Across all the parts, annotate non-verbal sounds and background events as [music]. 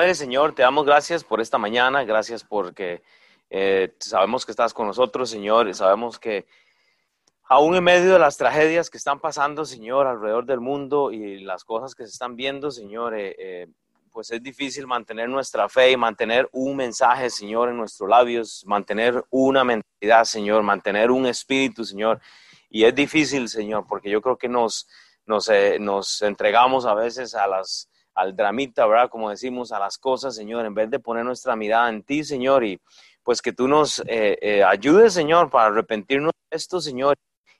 Padre Señor, te damos gracias por esta mañana, gracias porque eh, sabemos que estás con nosotros, Señor, y sabemos que aún en medio de las tragedias que están pasando, Señor, alrededor del mundo y las cosas que se están viendo, Señor, eh, eh, pues es difícil mantener nuestra fe y mantener un mensaje, Señor, en nuestros labios, mantener una mentalidad, Señor, mantener un espíritu, Señor. Y es difícil, Señor, porque yo creo que nos, nos, nos entregamos a veces a las al dramita, ¿verdad? Como decimos, a las cosas, Señor, en vez de poner nuestra mirada en ti, Señor, y pues que tú nos eh, eh, ayudes, Señor, para arrepentirnos de esto, Señor,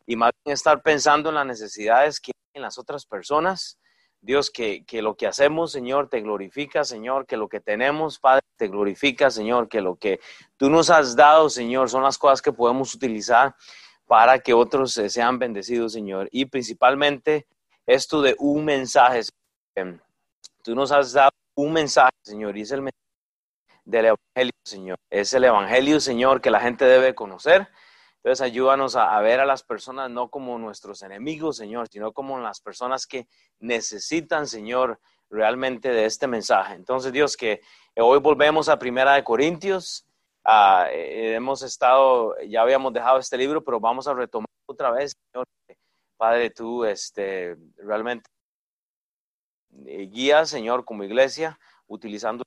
y más bien estar pensando en las necesidades que hay en las otras personas. Dios, que, que lo que hacemos, Señor, te glorifica, Señor, que lo que tenemos, Padre, te glorifica, Señor, que lo que tú nos has dado, Señor, son las cosas que podemos utilizar para que otros eh, sean bendecidos, Señor. Y principalmente esto de un mensaje, Tú nos has dado un mensaje, Señor, y es el mensaje del Evangelio, Señor. Es el Evangelio, Señor, que la gente debe conocer. Entonces, ayúdanos a, ver a las personas no como nuestros enemigos, Señor, sino como las personas que necesitan, Señor, realmente de este mensaje. Entonces, Dios, que hoy volvemos a Primera de Corintios. Ah, eh, hemos estado, ya habíamos dejado este libro, pero vamos a retomar otra vez, Señor. Padre, tú este, realmente eh, guía, Señor, como iglesia, utilizando.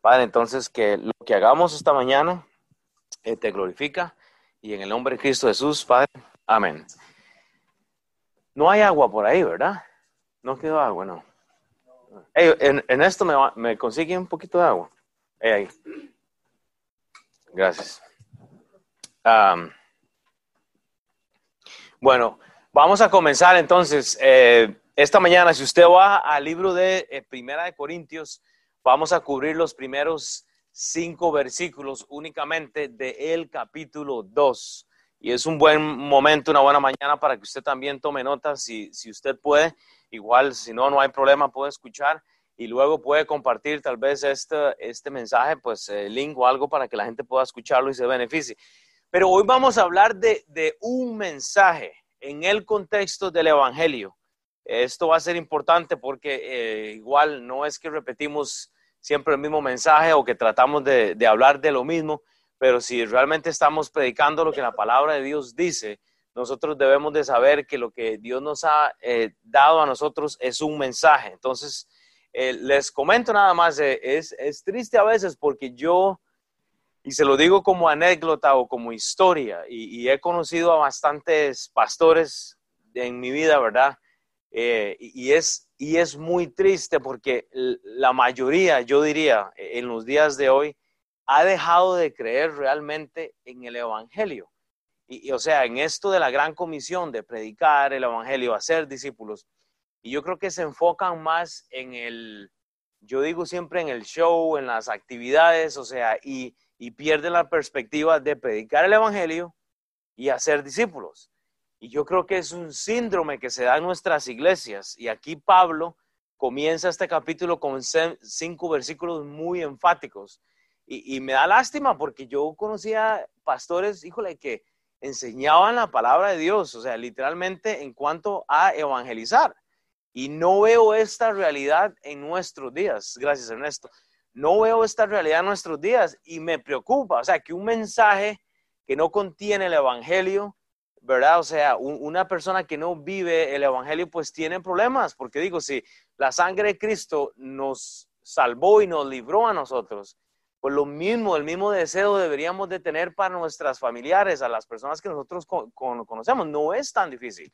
Padre, entonces que lo que hagamos esta mañana eh, te glorifica y en el nombre de Cristo Jesús, Padre, amén. No hay agua por ahí, ¿verdad? No quedó agua, no. en, esto me, consigue un poquito de agua. ahí. Gracias. bueno, vamos a comenzar entonces. Eh, esta mañana, si usted va al libro de eh, Primera de Corintios, vamos a cubrir los primeros cinco versículos únicamente de capítulo 2. Y es un buen momento, una buena mañana para que usted también tome notas, si, si usted puede. Igual, si no, no hay problema, puede escuchar y luego puede compartir tal vez este, este mensaje, pues el link o algo para que la gente pueda escucharlo y se beneficie. Pero hoy vamos a hablar de, de un mensaje en el contexto del Evangelio esto va a ser importante porque eh, igual no es que repetimos siempre el mismo mensaje o que tratamos de, hablar de lo mismo, pero si realmente estamos predicando lo que la palabra de Dios dice, nosotros debemos de saber que lo que Dios nos ha eh, dado a nosotros es un mensaje. Entonces, eh, les comento nada más, es, es triste a veces porque yo, y se lo digo como anécdota o como historia, y he conocido a bastantes pastores en mi vida, ¿verdad? Eh, y, es, y es muy triste porque la mayoría, yo diría, en los días de hoy, ha dejado de creer realmente en el Evangelio. Y, o sea, en esto de la gran comisión de predicar el Evangelio, hacer discípulos. Y yo creo que se enfocan más en el, yo digo siempre en el show, en las actividades, o sea, y, y pierden la perspectiva de predicar el Evangelio y hacer discípulos. Y yo creo que es un síndrome que se da en nuestras iglesias. Y aquí Pablo comienza este capítulo con cinco versículos muy enfáticos. Y, me da lástima porque yo conocía pastores, híjole, que enseñaban la palabra de Dios, o sea, literalmente en cuanto a evangelizar. Y no veo esta realidad en nuestros días. Gracias, Ernesto. No veo esta realidad en nuestros días y me preocupa. O sea, que un mensaje que no contiene el evangelio, ¿verdad? O sea, una persona que no vive el Evangelio pues tiene problemas, porque digo, si la sangre de Cristo nos salvó y nos libró a nosotros, pues lo mismo, el mismo deseo deberíamos de tener para nuestras familiares, a las personas que nosotros conocemos. No es tan difícil,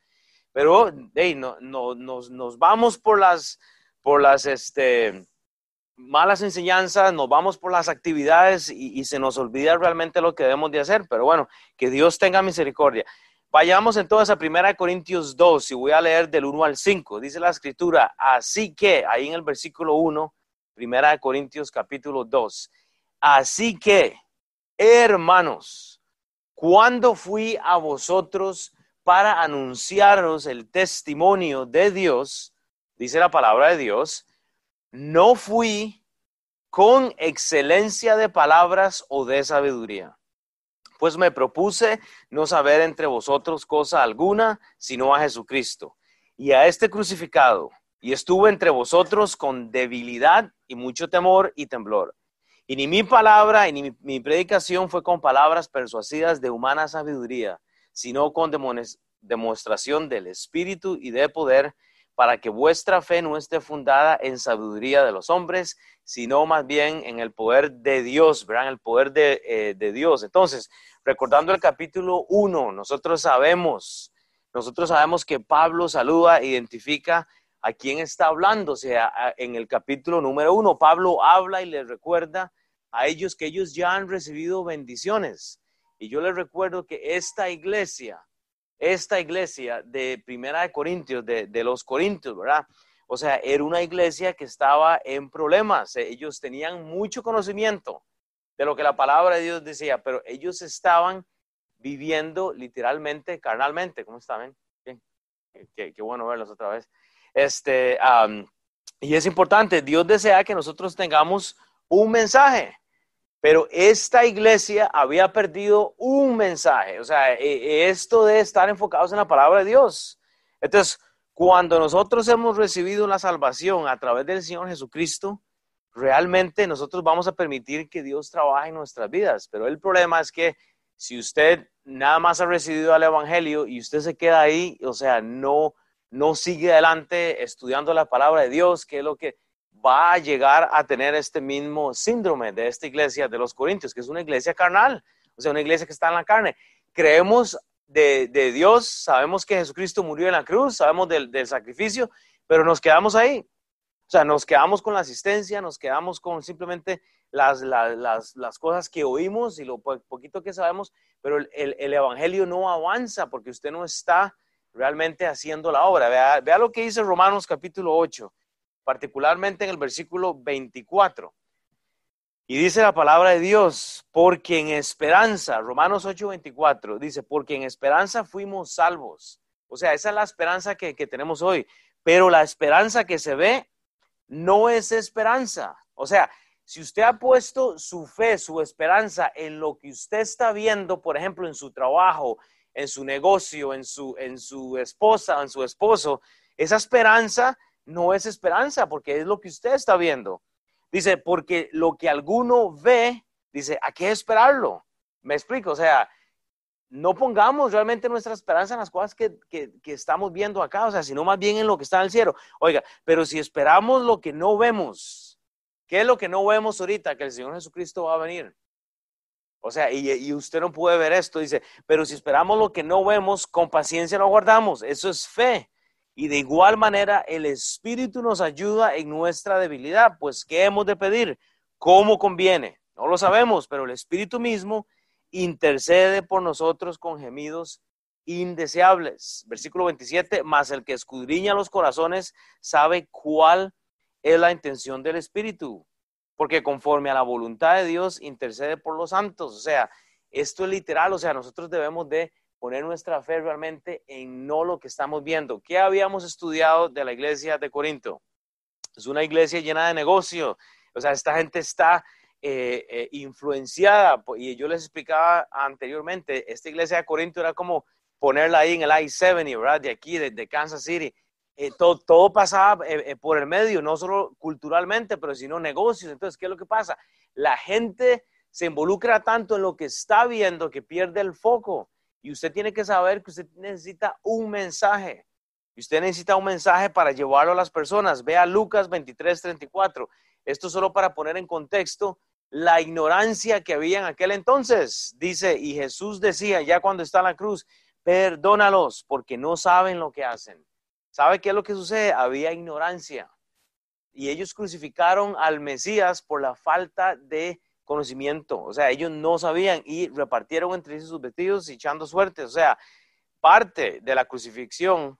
pero hey, no, no, nos, nos, vamos por las, por las este, malas enseñanzas, nos vamos por las actividades y, y se nos olvida realmente lo que debemos de hacer. Pero bueno, que Dios tenga misericordia. Vayamos entonces a 1 Corintios 2 y voy a leer del 1 al 5. Dice la escritura, así que, ahí en el versículo 1, 1 Corintios capítulo 2, así que, hermanos, cuando fui a vosotros para anunciaros el testimonio de Dios, dice la palabra de Dios, no fui con excelencia de palabras o de sabiduría pues me propuse no saber entre vosotros cosa alguna, sino a Jesucristo, y a este crucificado. y estuve entre vosotros con debilidad y mucho temor y temblor. Y ni mi palabra y ni mi, predicación fue con palabras persuasivas de humana sabiduría, sino con demostración del Espíritu y de poder, para que vuestra fe no esté fundada en sabiduría de los hombres, sino más bien en el poder de Dios, ¿verdad? El poder de, eh, de Dios. Entonces, recordando el capítulo 1, nosotros sabemos, nosotros sabemos que Pablo saluda, identifica a quién está hablando. O sea, en el capítulo número 1, Pablo habla y les recuerda a ellos que ellos ya han recibido bendiciones. Y yo les recuerdo que esta iglesia, esta iglesia de Primera de Corintios, de, de los Corintios, ¿verdad? O sea, era una iglesia que estaba en problemas. Ellos tenían mucho conocimiento de lo que la palabra de Dios decía, pero ellos estaban viviendo literalmente, carnalmente. ¿Cómo están? Bien. Qué, bueno verlos otra vez. Este, y es importante, Dios desea que nosotros tengamos un mensaje, pero esta iglesia había perdido un mensaje. O sea, e, e, esto de estar enfocados en la palabra de Dios. Entonces, cuando nosotros hemos recibido la salvación a través del Señor Jesucristo, realmente nosotros vamos a permitir que Dios trabaje en nuestras vidas. Pero el problema es que si usted nada más ha recibido al Evangelio y usted se queda ahí, o sea, no, no sigue adelante estudiando la palabra de Dios, que es lo que va a llegar a tener este mismo síndrome de esta iglesia de los Corintios, que es una iglesia carnal, o sea, una iglesia que está en la carne. Creemos de, Dios, sabemos que Jesucristo murió en la cruz, sabemos del, sacrificio, pero nos quedamos ahí. O sea, nos quedamos con la asistencia, nos quedamos con simplemente las, las, las, cosas que oímos y lo poquito que sabemos, pero el, el, Evangelio no avanza porque usted no está realmente haciendo la obra. Vea, vea lo que dice Romanos capítulo 8, particularmente en el versículo 24. Y dice la palabra de Dios, porque en esperanza, Romanos 8, 24, dice, porque en esperanza fuimos salvos. O sea, esa es la esperanza que, que tenemos hoy. Pero la esperanza que se ve no es esperanza. O sea, si usted ha puesto su fe, su esperanza en lo que usted está viendo, por ejemplo, en su trabajo, en su negocio, en su, en su esposa, en su esposo, esa esperanza no es esperanza porque es lo que usted está viendo. Dice, porque lo que alguno ve, dice, ¿a qué esperarlo? Me explico, o sea, no pongamos realmente nuestra esperanza en las cosas que, que, estamos viendo acá, o sea, sino más bien en lo que está en el cielo. Oiga, pero si esperamos lo que no vemos, ¿qué es lo que no vemos ahorita? Que el Señor Jesucristo va a venir. O sea, y, usted no puede ver esto, dice, pero si esperamos lo que no vemos, con paciencia lo guardamos. Eso es fe. Y de igual manera, el Espíritu nos ayuda en nuestra debilidad. Pues, ¿qué hemos de pedir? ¿Cómo conviene? No lo sabemos, pero el Espíritu mismo intercede por nosotros con gemidos indeseables. Versículo 27, más el que escudriña los corazones sabe cuál es la intención del Espíritu, porque conforme a la voluntad de Dios intercede por los santos. O sea, esto es literal, o sea, nosotros debemos de poner nuestra fe realmente en no lo que estamos viendo. ¿Qué habíamos estudiado de la iglesia de Corinto? Es una iglesia llena de negocio. O sea, esta gente está eh, eh, influenciada, y yo les explicaba anteriormente, esta iglesia de Corinto era como ponerla ahí en el I-70, ¿verdad? De aquí, de, Kansas City. Eh, todo, todo, pasaba por el medio, no solo culturalmente, pero sino negocios. Entonces, ¿qué es lo que pasa? La gente se involucra tanto en lo que está viendo que pierde el foco. Y usted tiene que saber que usted necesita un mensaje. Y usted necesita un mensaje para llevarlo a las personas. Vea Lucas 23, 34. Esto solo para poner en contexto la ignorancia que había en aquel entonces. Dice, y Jesús decía ya cuando está en la cruz, perdónalos porque no saben lo que hacen. ¿Sabe qué es lo que sucede? Había ignorancia. Y ellos crucificaron al Mesías por la falta de conocimiento. O sea, ellos no sabían y repartieron entre sus vestidos echando suerte. O sea, parte de la crucifixión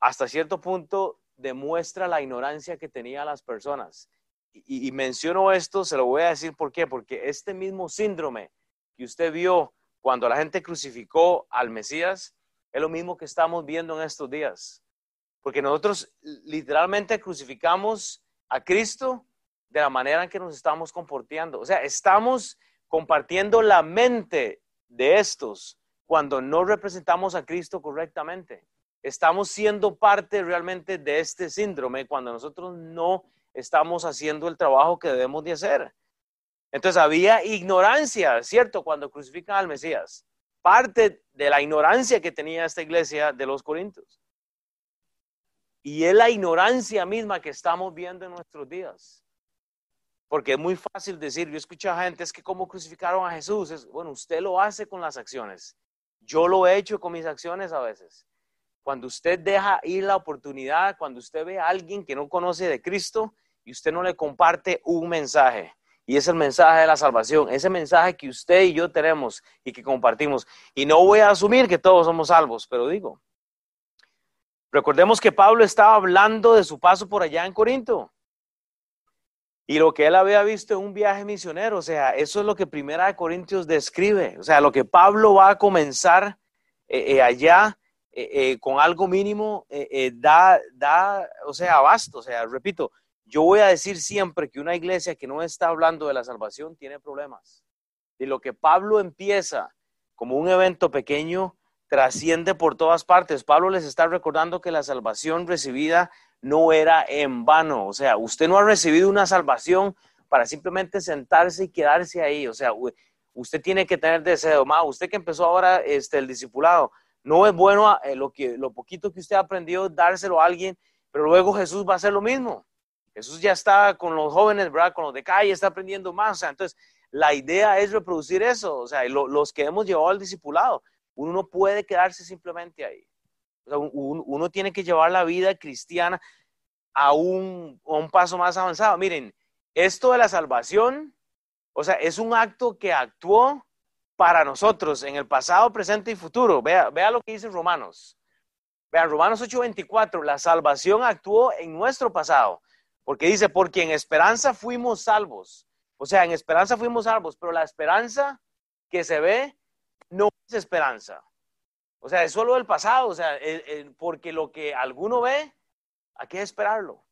hasta cierto punto demuestra la ignorancia que tenían las personas y, menciono esto, se lo voy a decir por qué, porque este mismo síndrome que usted vio cuando la gente crucificó al Mesías es lo mismo que estamos viendo en estos días. Porque nosotros literalmente crucificamos a Cristo de la manera en que nos estamos comportando. O sea, estamos compartiendo la mente de estos cuando no representamos a Cristo correctamente. estamos siendo parte realmente de este síndrome cuando nosotros no estamos haciendo el trabajo que debemos de hacer. Entonces había ignorancia, ¿cierto? Cuando crucifican al Mesías. Parte de la ignorancia que tenía esta iglesia de los Corintios. Y es la ignorancia misma que estamos viendo en nuestros días. Porque es muy fácil decir, yo escucho a gente, es que cómo crucificaron a Jesús. Es, bueno, usted lo hace con las acciones. Yo lo he hecho con mis acciones a veces. Cuando usted deja ir la oportunidad, cuando usted ve a alguien que no conoce de Cristo y usted no le comparte un mensaje, y es el mensaje de la salvación, ese mensaje que usted y yo tenemos y que compartimos. Y no voy a asumir que todos somos salvos, pero digo, recordemos que Pablo estaba hablando de su paso por allá en Corinto. Y lo que él había visto en un viaje misionero, o sea, eso es lo que Primera de Corintios describe, o sea, lo que Pablo va a comenzar eh, eh, allá eh, con algo mínimo, da, da, o sea, abasto, o sea, repito, yo voy a decir siempre que una iglesia que no está hablando de la salvación tiene problemas. Y lo que Pablo empieza como un evento pequeño trasciende por todas partes. Pablo les está recordando que la salvación recibida no era en vano. O sea, usted no ha recibido una salvación para simplemente sentarse y quedarse ahí. O sea, usted tiene que tener deseo. Ma, usted que empezó ahora este, el discipulado, no es bueno eh, lo, que, lo poquito que usted aprendió dárselo a alguien, pero luego Jesús va a hacer lo mismo. Jesús ya está con los jóvenes, ¿verdad? Con los de calle, está aprendiendo más. O entonces, la idea es reproducir eso. O sea, los que hemos llevado al discipulado, uno no puede quedarse simplemente ahí. Uno, tiene que llevar la vida cristiana a un, a un paso más avanzado. Miren, esto de la salvación, o sea, es un acto que actuó para nosotros en el pasado, presente y futuro. Vea, vea lo que dice Romanos. Vean, Romanos 8:24, la salvación actuó en nuestro pasado porque dice, porque en esperanza fuimos salvos. O sea, en esperanza fuimos salvos, pero la esperanza que se ve no es esperanza. O sea, es solo el pasado, o sea, porque lo que alguno ve, hay que esperarlo.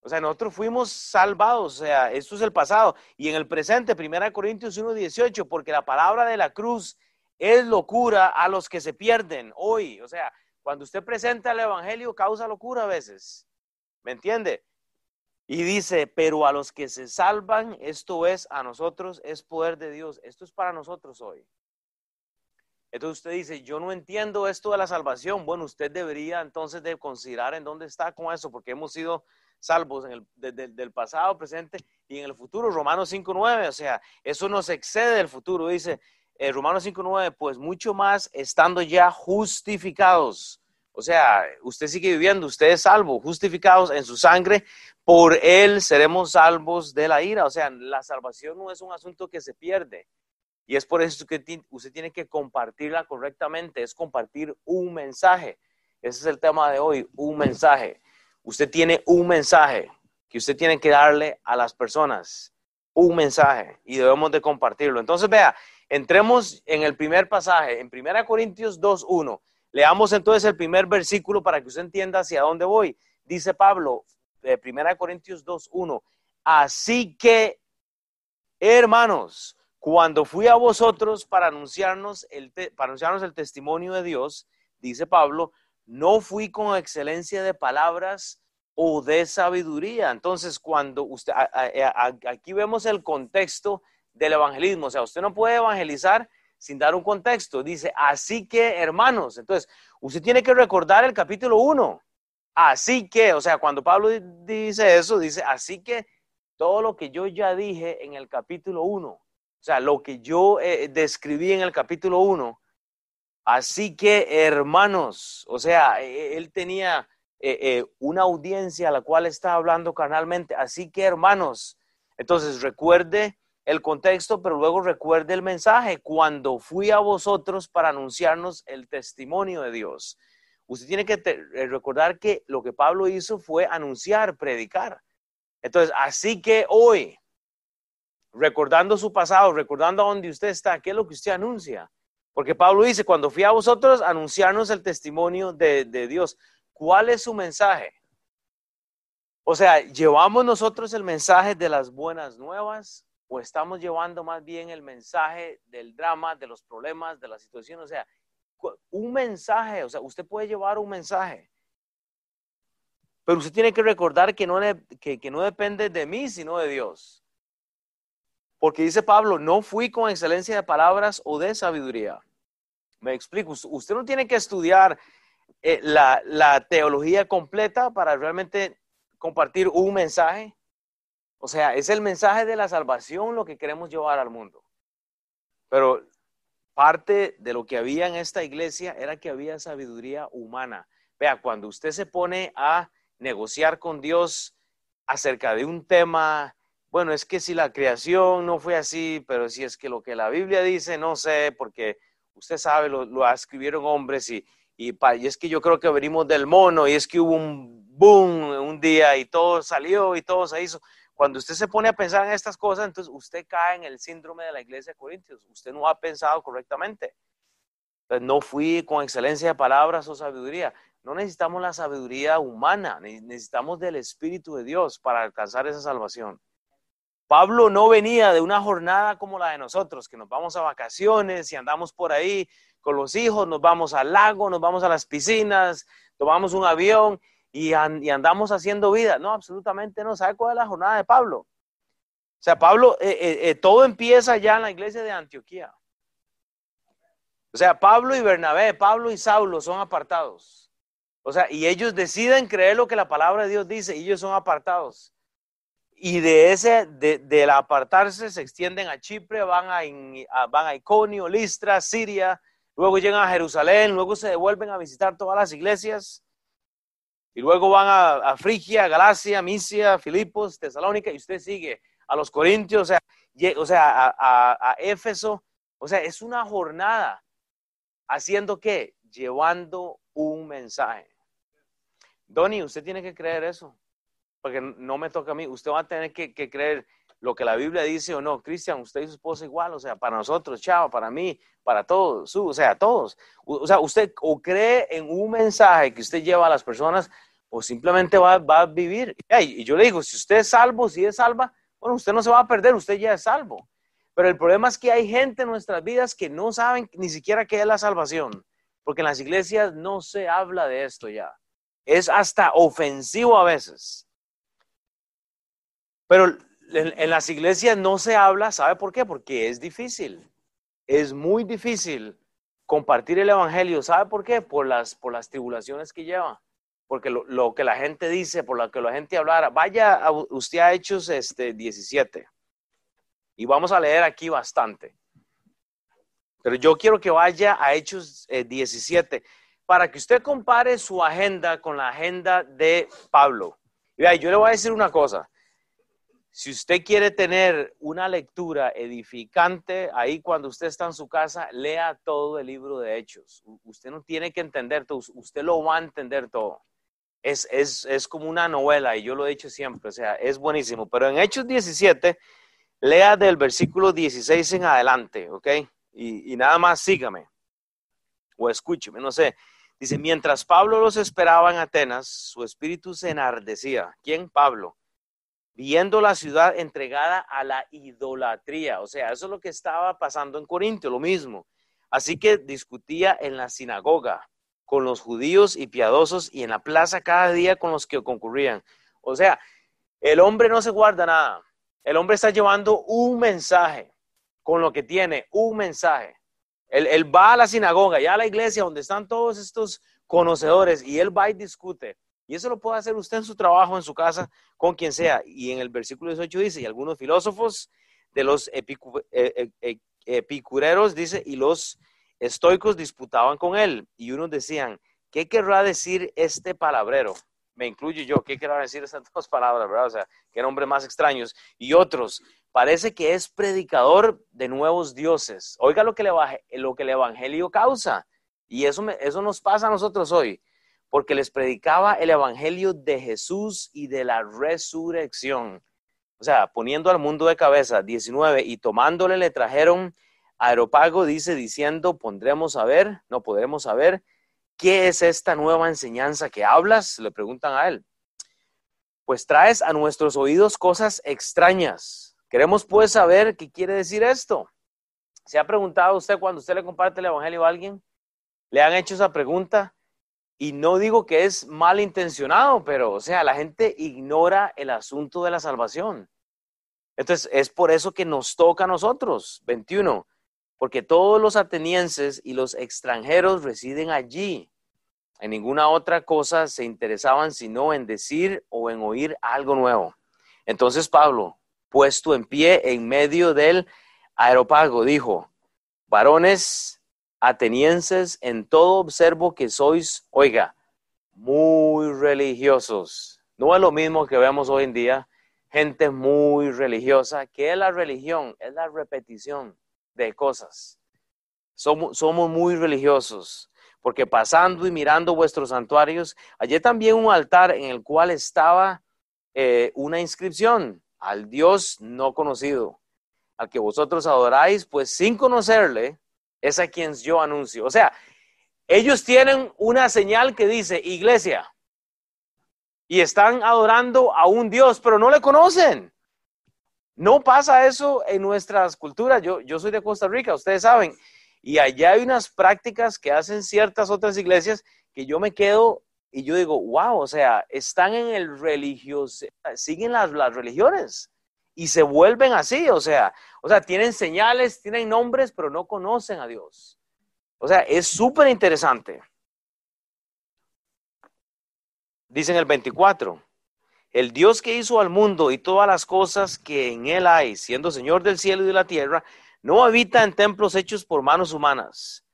O sea, nosotros fuimos salvados, o sea, esto es el pasado. Y en el presente, 1 Corintios 1.18, porque la palabra de la cruz es locura a los que se pierden hoy. O sea, cuando usted presenta el Evangelio, causa locura a veces. ¿Me entiende? Y dice, pero a los que se salvan, esto es a nosotros, es poder de Dios. Esto es para nosotros hoy. Entonces usted dice, yo no entiendo esto de la salvación. Bueno, usted debería entonces de considerar en dónde está con eso, porque hemos sido salvos en el, del pasado, presente y en el futuro. Romanos 5.9, o sea, eso nos excede del futuro. Dice eh, Romanos 5.9, pues mucho más estando ya justificados. O sea, usted sigue viviendo, usted es salvo, justificados en su sangre por él seremos salvos de la ira. O sea, la salvación no es un asunto que se pierde. Y es por eso que usted tiene que compartirla correctamente, es compartir un mensaje. Ese es el tema de hoy, un mensaje. Usted tiene un mensaje que usted tiene que darle a las personas, un mensaje, y debemos de compartirlo. Entonces, vea, entremos en el primer pasaje, en 1 Corintios 2.1. Leamos entonces el primer versículo para que usted entienda hacia dónde voy. Dice Pablo, de 1 Corintios 2.1. Así que, hermanos, cuando fui a vosotros para anunciarnos, el para anunciarnos el testimonio de Dios, dice Pablo, no fui con excelencia de palabras o de sabiduría. Entonces, cuando usted, aquí vemos el contexto del evangelismo, o sea, usted no puede evangelizar sin dar un contexto. Dice, así que, hermanos, entonces, usted tiene que recordar el capítulo 1. Así que, o sea, cuando Pablo dice eso, dice, así que todo lo que yo ya dije en el capítulo 1, o sea, lo que yo eh, describí en el capítulo 1, así que hermanos, o sea, e, e, él tenía eh, eh, una audiencia a la cual estaba hablando carnalmente, así que hermanos, entonces recuerde el contexto, pero luego recuerde el mensaje, cuando fui a vosotros para anunciarnos el testimonio de Dios. Usted tiene que eh, recordar que lo que Pablo hizo fue anunciar, predicar. Entonces, así que hoy, recordando su pasado, recordando a dónde usted está, ¿qué es lo que usted anuncia? Porque Pablo dice, cuando fui a vosotros, anunciarnos el testimonio de, de Dios. ¿Cuál es su mensaje? O sea, ¿llevamos nosotros el mensaje de las buenas nuevas o estamos llevando más bien el mensaje del drama, de los problemas, de la situación? O sea, un mensaje, o sea, usted puede llevar un mensaje. Pero usted tiene que recordar que no, que, que no depende de mí, sino de Dios. Porque dice Pablo, no fui con excelencia de palabras o de sabiduría. Me explico, usted no tiene que estudiar eh, la, la, teología completa para realmente compartir un mensaje. O sea, es el mensaje de la salvación lo que queremos llevar al mundo. Pero parte de lo que había en esta iglesia era que había sabiduría humana. Vea, cuando usted se pone a negociar con Dios acerca de un tema, bueno, es que si la creación no fue así, pero si es que lo que la Biblia dice, no sé, porque usted sabe, lo, escribieron hombres y, y, y, es que yo creo que venimos del mono y es que hubo un boom un día y todo salió y todo se hizo. Cuando usted se pone a pensar en estas cosas, entonces usted cae en el síndrome de la iglesia de Corintios. Usted no ha pensado correctamente. Entonces, no fui con excelencia de palabras o sabiduría. No necesitamos la sabiduría humana, necesitamos del Espíritu de Dios para alcanzar esa salvación. Pablo no venía de una jornada como la de nosotros, que nos vamos a vacaciones y andamos por ahí con los hijos, nos vamos al lago, nos vamos a las piscinas, tomamos un avión y, andamos haciendo vida. No, absolutamente no. ¿Sabe cuál es la jornada de Pablo? O sea, Pablo, eh, eh, eh, todo empieza ya en la iglesia de Antioquía. O sea, Pablo y Bernabé, Pablo y Saulo son apartados. O sea, y ellos deciden creer lo que la palabra de Dios dice, y ellos son apartados. Y de ese, de, del apartarse, se extienden a Chipre, van a, van a Iconio, Listra, Siria, luego llegan a Jerusalén, luego se devuelven a visitar todas las iglesias, y luego van a, Frigia, Galacia, Misia, Filipos, Tesalónica, y usted sigue a los Corintios, o sea, o sea a, a Éfeso, o sea, es una jornada haciendo qué? Llevando un mensaje. Donny, usted tiene que creer eso, porque no me toca a mí. Usted va a tener que, creer lo que la Biblia dice o no. Cristian, usted y su esposa igual, o sea, para nosotros, chao, para mí, para todos, o sea, todos. O, sea, usted o cree en un mensaje que usted lleva a las personas o simplemente va, a vivir. Y yo le digo, si usted es salvo, si es salva, bueno, usted no se va a perder, usted ya es salvo. Pero el problema es que hay gente en nuestras vidas que no saben ni siquiera qué es la salvación, porque en las iglesias no se habla de esto ya es hasta ofensivo a veces. Pero en, las iglesias no se habla, ¿sabe por qué? Porque es difícil. Es muy difícil compartir el evangelio. ¿Sabe por qué? Por las, por las tribulaciones que lleva. Porque lo, que la gente dice, por lo que la gente hablara. Vaya a, usted a Hechos este, 17. Y vamos a leer aquí bastante. Pero yo quiero que vaya a Hechos 17. Eh, para que usted compare su agenda con la agenda de Pablo. Vea, yo le voy a decir una cosa. Si usted quiere tener una lectura edificante, ahí cuando usted está en su casa, lea todo el libro de Hechos. Usted no tiene que entender todo, usted lo va a entender todo. Es, es, como una novela y yo lo he dicho siempre, o sea, es buenísimo. Pero en Hechos 17, lea del versículo 16 en adelante, ¿ok? Y, y nada más sígame o escúcheme, no sé. Dice, mientras Pablo los esperaba en Atenas, su espíritu se enardecía. ¿Quién? Pablo. Viendo la ciudad entregada a la idolatría. O sea, eso es lo que estaba pasando en Corintio, lo mismo. Así que discutía en la sinagoga con los judíos y piadosos y en la plaza cada día con los que concurrían. O sea, el hombre no se guarda nada. El hombre está llevando un mensaje con lo que tiene, un mensaje. Él, va a la sinagoga, ya a la iglesia donde están todos estos conocedores y él va y discute. Y eso lo puede hacer usted en su trabajo, en su casa, con quien sea. Y en el versículo 18 dice, y algunos filósofos de los eh, eh, eh, epicureros, dice, y los estoicos disputaban con él. Y unos decían, ¿qué querrá decir este palabrero? Me incluyo yo, ¿qué querrá decir estas [laughs] dos palabras, verdad? O sea, qué nombres más extraños. Y otros, parece que es predicador de nuevos dioses. Oiga lo que, lo que el Evangelio causa. Y eso, eso nos pasa a nosotros hoy, porque les predicaba el Evangelio de Jesús y de la resurrección. O sea, poniendo al mundo de cabeza, 19, y tomándole le trajeron Aeropago, dice, diciendo, pondremos a ver, no podremos saber, ¿qué es esta nueva enseñanza que hablas? Le preguntan a él. Pues traes a nuestros oídos cosas extrañas Queremos pues saber qué quiere decir esto. ¿Se ha preguntado usted cuando usted le comparte el Evangelio a alguien? le han hecho esa pregunta y no digo que es malintencionado, pero o sea, la gente ignora el asunto de la salvación. Entonces, es por eso que nos toca a nosotros, 21, porque todos los atenienses y los extranjeros residen allí. En ninguna otra cosa se interesaban sino en decir o en oír algo nuevo. Entonces Pablo, puesto en pie en medio del aeropago, dijo, varones atenienses, en todo observo que sois, oiga, muy religiosos. No es lo mismo que vemos hoy en día, gente muy religiosa. ¿Qué es la religión? Es la repetición de cosas. Somos, muy religiosos, porque pasando y mirando vuestros santuarios, allí también un altar en el cual estaba eh, una inscripción al Dios no conocido, al que vosotros adoráis, pues sin conocerle, es a quien yo anuncio. O sea, ellos tienen una señal que dice iglesia y están adorando a un Dios, pero no le conocen. No pasa eso en nuestras culturas. Yo, yo soy de Costa Rica, ustedes saben, y allá hay unas prácticas que hacen ciertas otras iglesias que yo me quedo y yo digo, wow, o sea, están en el religioso, siguen las, las religiones y se vuelven así, o sea, o sea, tienen señales, tienen nombres, pero no conocen a Dios. O sea, es súper interesante. Dice en el 24, el Dios que hizo al mundo y todas las cosas que en él hay, siendo Señor del cielo y de la tierra, no habita en templos hechos por manos humanas,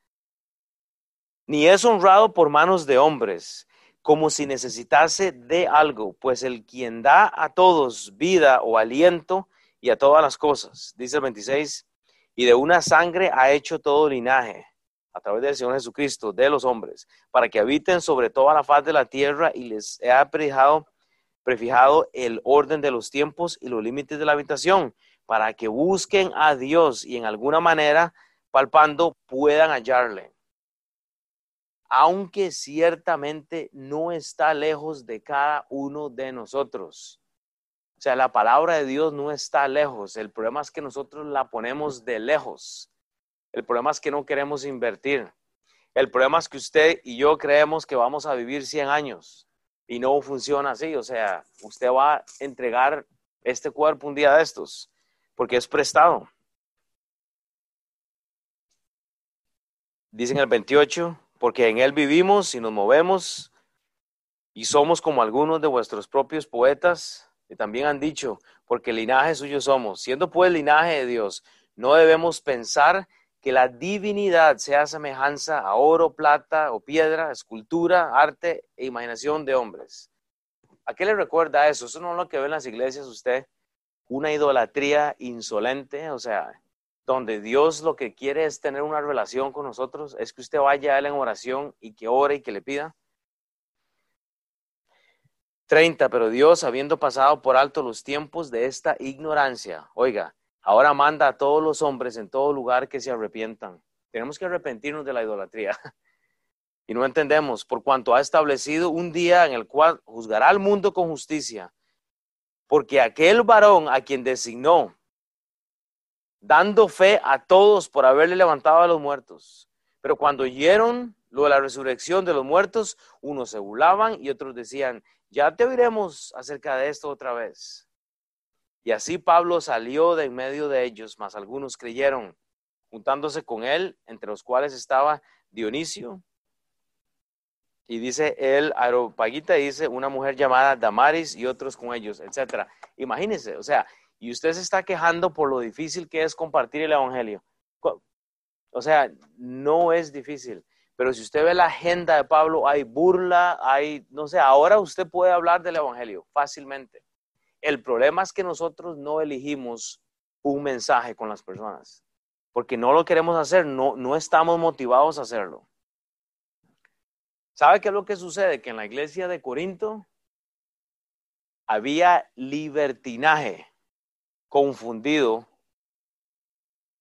ni es honrado por manos de hombres como si necesitase de algo, pues el quien da a todos vida o aliento y a todas las cosas, dice el 26, y de una sangre ha hecho todo linaje, a través del Señor Jesucristo, de los hombres, para que habiten sobre toda la faz de la tierra y les ha prefijado, prefijado el orden de los tiempos y los límites de la habitación, para que busquen a Dios y en alguna manera, palpando, puedan hallarle aunque ciertamente no está lejos de cada uno de nosotros. O sea, la palabra de Dios no está lejos. El problema es que nosotros la ponemos de lejos. El problema es que no queremos invertir. El problema es que usted y yo creemos que vamos a vivir 100 años y no funciona así. O sea, usted va a entregar este cuerpo un día de estos porque es prestado. Dicen el 28, porque en Él vivimos y nos movemos y somos como algunos de vuestros propios poetas que también han dicho, porque linaje suyo somos. Siendo pues linaje de Dios, no debemos pensar que la divinidad sea semejanza a oro, plata o piedra, escultura, arte e imaginación de hombres. ¿A qué le recuerda eso? Eso no es lo que ve en las iglesias usted, una idolatría insolente, o sea, donde Dios lo que quiere es tener una relación con nosotros, es que usted vaya a Él en oración y que ore y que le pida. 30. Pero Dios, habiendo pasado por alto los tiempos de esta ignorancia, oiga, ahora manda a todos los hombres en todo lugar que se arrepientan. Tenemos que arrepentirnos de la idolatría. [laughs] Y no entendemos, por cuanto ha establecido un día en el cual juzgará al mundo con justicia, porque aquel varón a quien designó dando fe a todos por haberle levantado a los muertos. Pero cuando oyeron lo de la resurrección de los muertos, unos se burlaban y otros decían, ya te oiremos acerca de esto otra vez. Y así Pablo salió de en medio de ellos, mas algunos creyeron, juntándose con él, entre los cuales estaba Dionisio. Y dice el Aeropagita, dice una mujer llamada Damaris y otros con ellos, etcétera. Imagínense, o sea, y usted se está quejando por lo difícil que es compartir el Evangelio. O sea, no es difícil. Pero si usted ve la agenda de Pablo, hay burla, hay, no sé, ahora usted puede hablar del Evangelio fácilmente. El problema es que nosotros no elegimos un mensaje con las personas, porque no lo queremos hacer, no, no estamos motivados a hacerlo. ¿Sabe qué es lo que sucede? Que en la iglesia de Corinto había libertinaje confundido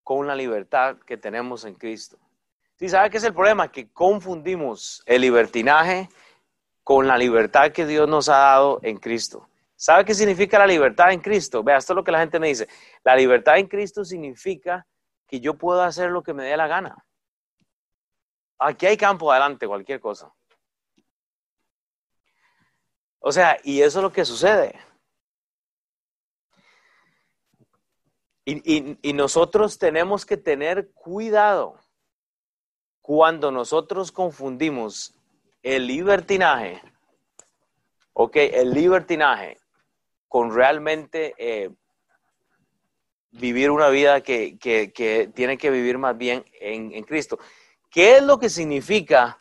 con la libertad que tenemos en Cristo. ¿Sí sabe qué es el problema? Que confundimos el libertinaje con la libertad que Dios nos ha dado en Cristo. ¿Sabe qué significa la libertad en Cristo? Vea, esto es lo que la gente me dice. La libertad en Cristo significa que yo puedo hacer lo que me dé la gana. Aquí hay campo adelante, cualquier cosa. O sea, y eso es lo que sucede. Y, nosotros tenemos que tener cuidado cuando nosotros confundimos el libertinaje, ok, el libertinaje con realmente eh, vivir una vida que, tiene que vivir más bien en, en, Cristo. ¿Qué es lo que significa?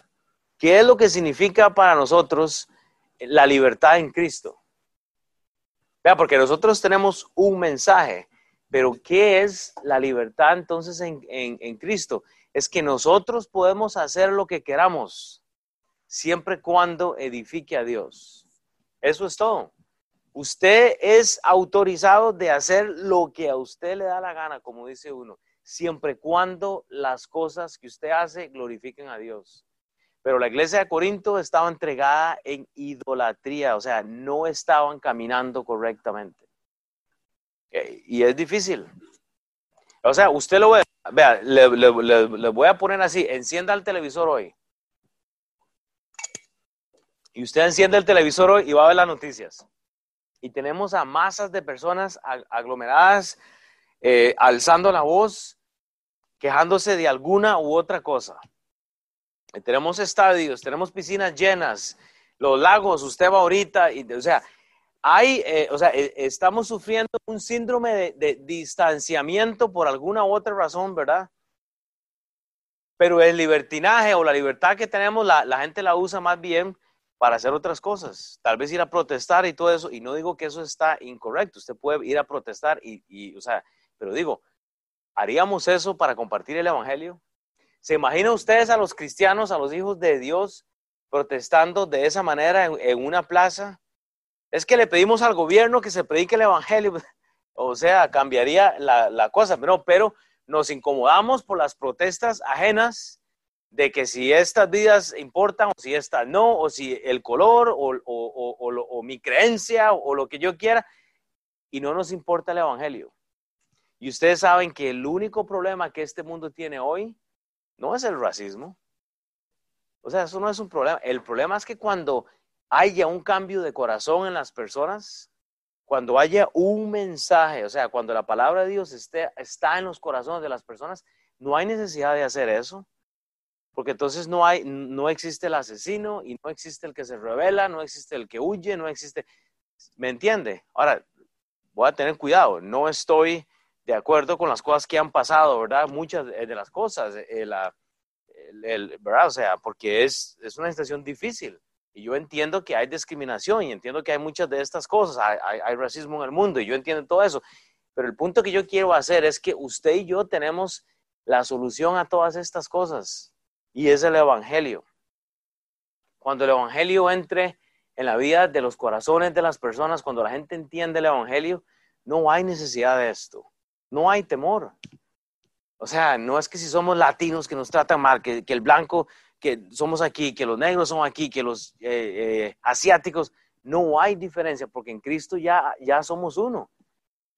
¿Qué es lo que significa para nosotros la libertad en Cristo? Vea, porque nosotros tenemos un mensaje pero ¿qué es la libertad entonces en, Cristo? Es que nosotros podemos hacer lo que queramos, siempre cuando edifique a Dios. Eso es todo. Usted es autorizado de hacer lo que a usted le da la gana, como dice uno, siempre cuando las cosas que usted hace glorifiquen a Dios. Pero la iglesia de Corinto estaba entregada en idolatría, o sea, no estaban caminando correctamente. Eh, y es difícil. O sea, usted lo ve, vea, le, le, voy a poner así, encienda el televisor hoy. Y usted enciende el televisor hoy y va a ver las noticias. Y tenemos a masas de personas aglomeradas, eh, alzando la voz, quejándose de alguna u otra cosa. tenemos estadios, tenemos piscinas llenas, los lagos, usted va ahorita, y, o sea, hay, eh, o sea, eh, estamos sufriendo un síndrome de, distanciamiento por alguna u otra razón, ¿verdad? Pero el libertinaje o la libertad que tenemos, la, gente la usa más bien para hacer otras cosas, tal vez ir a protestar y todo eso, y no digo que eso está incorrecto, usted puede ir a protestar y, y o sea, pero digo, ¿haríamos eso para compartir el Evangelio? ¿Se imaginan ustedes a los cristianos, a los hijos de Dios, protestando de esa manera en una plaza? Es que le pedimos al gobierno que se predique el Evangelio, o sea, cambiaría la, cosa, pero, pero nos incomodamos por las protestas ajenas de que si estas vidas importan o si estas no, o si el color o, o, mi creencia o, lo que yo quiera, y no nos importa el Evangelio. Y ustedes saben que el único problema que este mundo tiene hoy no es el racismo. O sea, eso no es un problema. El problema es que cuando haya un cambio de corazón en las personas, cuando haya un mensaje, o sea, cuando la palabra de Dios esté, está en los corazones de las personas, no hay necesidad de hacer eso, porque entonces no, hay, no existe el asesino y no existe el que se revela, no existe el que huye, no existe, ¿me entiende? Ahora, voy a tener cuidado, no estoy de acuerdo con las cosas que han pasado, ¿verdad? Muchas de las cosas, eh, la, ¿verdad? O sea, porque es, es una situación difícil. Y yo entiendo que hay discriminación y entiendo que hay muchas de estas cosas, hay, racismo en el mundo y yo entiendo todo eso. Pero el punto que yo quiero hacer es que usted y yo tenemos la solución a todas estas cosas y es el Evangelio. Cuando el Evangelio entre en la vida de los corazones de las personas, cuando la gente entiende el Evangelio, no hay necesidad de esto, no hay temor. O sea, no es que si somos latinos que nos tratan mal, que, que el blanco que somos aquí, que los negros son aquí, que los eh, eh, asiáticos, no hay diferencia, porque en Cristo ya, ya somos uno.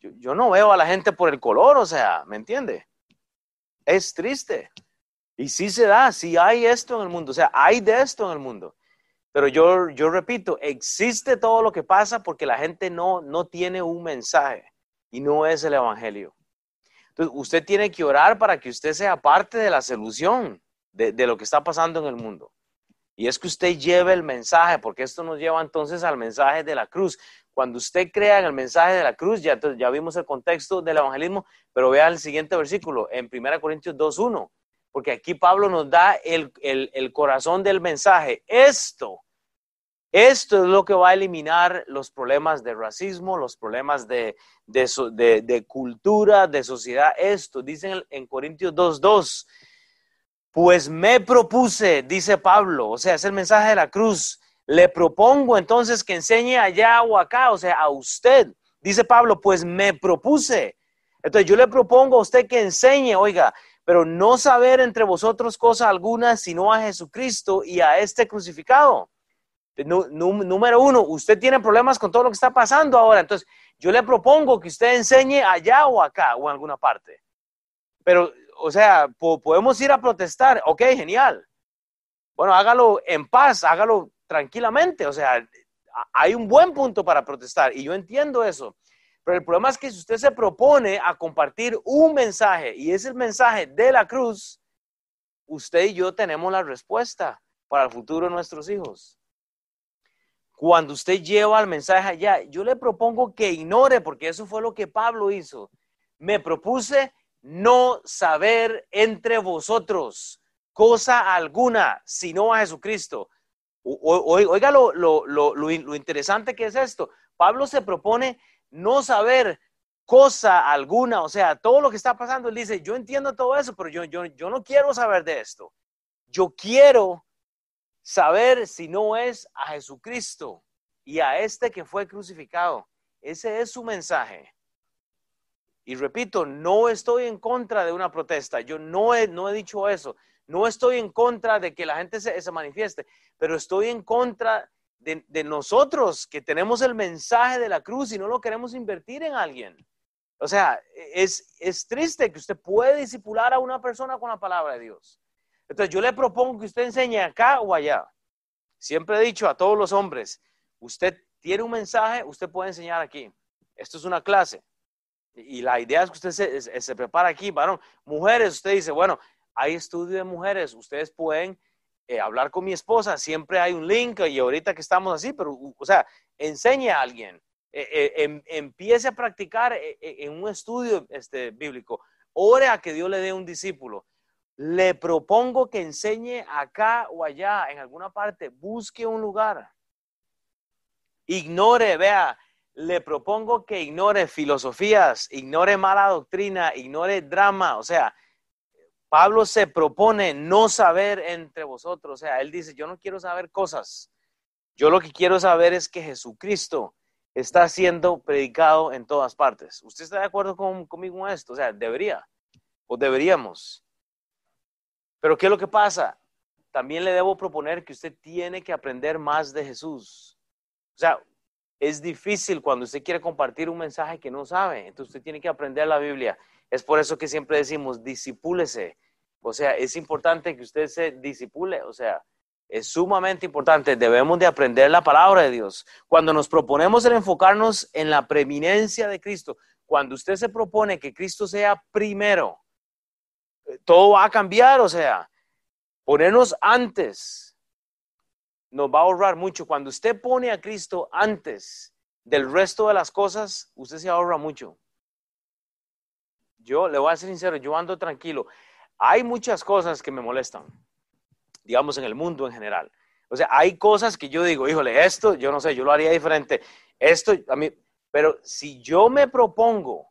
Yo, no veo a la gente por el color, o sea, ¿me entiende? Es triste. Y sí se da, sí hay esto en el mundo, o sea, hay de esto en el mundo. Pero yo, yo repito, existe todo lo que pasa porque la gente no, no tiene un mensaje y no es el Evangelio. Entonces, usted tiene que orar para que usted sea parte de la solución de, lo que está pasando en el mundo. Y es que usted lleve el mensaje, porque esto nos lleva entonces al mensaje de la cruz. Cuando usted crea en el mensaje de la cruz, ya, ya vimos el contexto del evangelismo, pero vea el siguiente versículo, en 1 Corintios 2.1, porque aquí Pablo nos da el, corazón del mensaje. Esto, esto es lo que va a eliminar los problemas de racismo, los problemas de, de, de cultura, de sociedad. Esto, dicen en Corintios 2.2 pues me propuse, dice Pablo, o sea, es el mensaje de la cruz. Le propongo entonces que enseñe allá o acá, o sea, a usted. Dice Pablo, pues me propuse. Entonces yo le propongo a usted que enseñe, oiga, pero no saber entre vosotros cosa alguna sino a Jesucristo y a este crucificado. Número uno, usted tiene problemas con todo lo que está pasando ahora. Entonces yo le propongo que usted enseñe allá o acá o en alguna parte. Pero o sea, podemos ir a protestar, ok, genial, Bueno, hágalo en paz, hágalo tranquilamente. O sea, hay un buen punto para protestar y yo entiendo eso. Pero el problema es que si usted se propone a compartir un mensaje y es el mensaje de la cruz, usted y yo tenemos la respuesta para el futuro de nuestros hijos. Cuando usted lleva el mensaje allá, yo le propongo que ignore, porque eso fue lo que Pablo hizo. Me propuse no saber entre vosotros cosa alguna, sino a Jesucristo. oiga lo, lo interesante que es esto. Pablo se propone no saber cosa alguna, o sea, todo lo que está pasando, él dice, yo entiendo todo eso, pero yo, yo, yo no quiero saber de esto. Yo quiero saber si no es a Jesucristo y a este que fue crucificado. Ese es su mensaje. Y repito, no estoy en contra de una protesta. Yo no he, no he dicho eso. No estoy en contra de que la gente se, se manifieste, pero estoy en contra de, nosotros que tenemos el mensaje de la cruz y no lo queremos invertir en alguien. O sea, es, es triste que usted puede disipular a una persona con la palabra de Dios. Entonces yo le propongo que usted enseñe acá o allá. Siempre he dicho a todos los hombres, usted tiene un mensaje, usted puede enseñar aquí. Esto es una clase. Y la idea es que usted se, se prepara aquí, varón. Mujeres, usted dice, bueno, hay estudio de mujeres, ustedes pueden eh, hablar con mi esposa, siempre hay un link y ahorita que estamos así, pero, o sea, enseñe a alguien, eh, eh, em, empiece a practicar en un estudio este, bíblico, ore a que Dios le dé un discípulo. Le propongo que enseñe acá o allá, en alguna parte, busque un lugar. Ignore, vea, le propongo que ignore filosofías, ignore mala doctrina, ignore drama, o sea, Pablo se propone no saber entre vosotros. O sea, él dice, yo no quiero saber cosas. Yo lo que quiero saber es que Jesucristo está siendo predicado en todas partes. ¿Usted está de acuerdo conmigo en esto? O sea, debería o deberíamos. Pero ¿qué es lo que pasa? También le debo proponer que usted tiene que aprender más de Jesús. O sea, es difícil cuando usted quiere compartir un mensaje que no sabe. Entonces usted tiene que aprender la Biblia. Es por eso que siempre decimos, disipúlese. O sea, es importante que usted se disipule. O sea, es sumamente importante. Debemos de aprender la palabra de Dios. Cuando nos proponemos el enfocarnos en la preeminencia de Cristo, cuando usted se propone que Cristo sea primero, eh, todo va a cambiar. O sea, ponernos antes nos va a ahorrar mucho. Cuando usted pone a Cristo antes del resto de las cosas, usted se ahorra mucho. Yo le voy a ser sincero, yo ando tranquilo. Hay muchas cosas que me molestan, digamos, en el mundo en general. O sea, hay cosas que yo digo, híjole, esto, yo no sé, yo lo haría diferente. Esto, a mí, pero si yo me propongo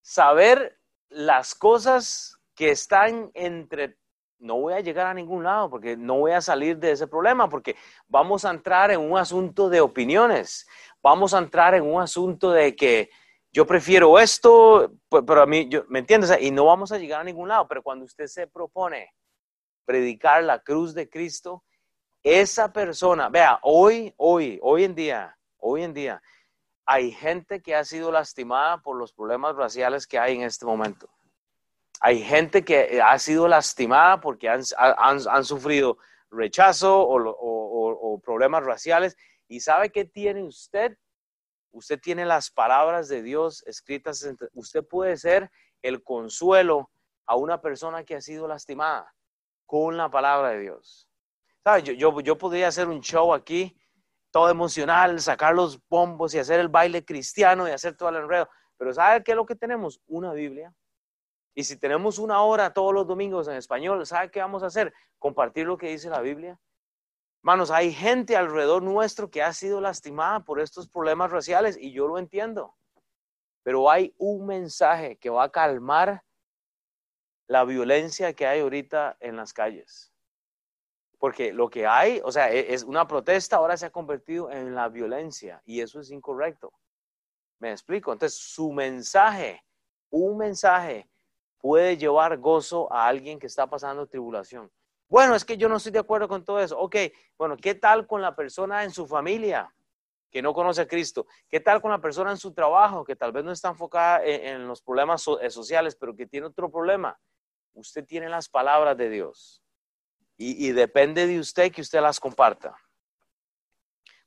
saber las cosas que están entre, no voy a llegar a ningún lado porque no voy a salir de ese problema porque vamos a entrar en un asunto de opiniones, vamos a entrar en un asunto de que yo prefiero esto, pero a mí, yo, ¿me entiendes? Y no vamos a llegar a ningún lado, pero cuando usted se propone predicar la cruz de Cristo, esa persona, vea, hoy, hoy, hoy en día, hoy en día, hay gente que ha sido lastimada por los problemas raciales que hay en este momento. Hay gente que ha sido lastimada porque han, han, sufrido rechazo o, o, problemas raciales. ¿Y sabe qué tiene usted? Usted tiene las palabras de Dios escritas. Usted puede ser el consuelo a una persona que ha sido lastimada con la palabra de Dios. Yo, yo, podría hacer un show aquí, todo emocional, sacar los bombos y hacer el baile cristiano y hacer todo el enredo. Pero ¿sabe qué es lo que tenemos? Una Biblia. Y si tenemos una hora todos los domingos en español, ¿sabe qué vamos a hacer? Compartir lo que dice la Biblia. Hermanos, hay gente alrededor nuestro que ha sido lastimada por estos problemas raciales y yo lo entiendo. Pero hay un mensaje que va a calmar la violencia que hay ahorita en las calles. Porque lo que hay, o sea, e, es una protesta, ahora se ha convertido en la violencia y eso es incorrecto. ¿Me explico? Entonces, su mensaje, un mensaje puede llevar gozo a alguien que está pasando tribulación. Bueno, es que yo no estoy de acuerdo con todo eso. Ok, bueno, ¿qué tal con la persona en su familia que no conoce a Cristo? ¿Qué tal con la persona en su trabajo que tal vez no está enfocada en, los problemas eh, sociales, pero que tiene otro problema? Usted tiene las palabras de Dios. y, depende de usted que usted las comparta.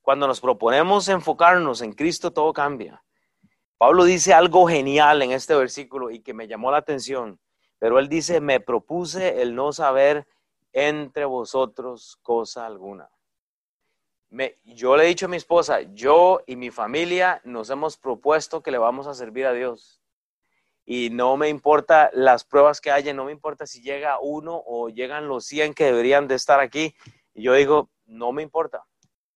Cuando nos proponemos enfocarnos en Cristo, todo cambia. Pablo dice algo genial en este versículo y que me llamó la atención, pero él dice, me propuse el no saber entre vosotros cosa alguna. Yo le he dicho a mi esposa, yo y mi familia nos hemos propuesto que le vamos a servir a Dios y no me importa las pruebas que haya, no me importa si llega uno o llegan los 100 que deberían de estar aquí. Y yo digo, no me importa.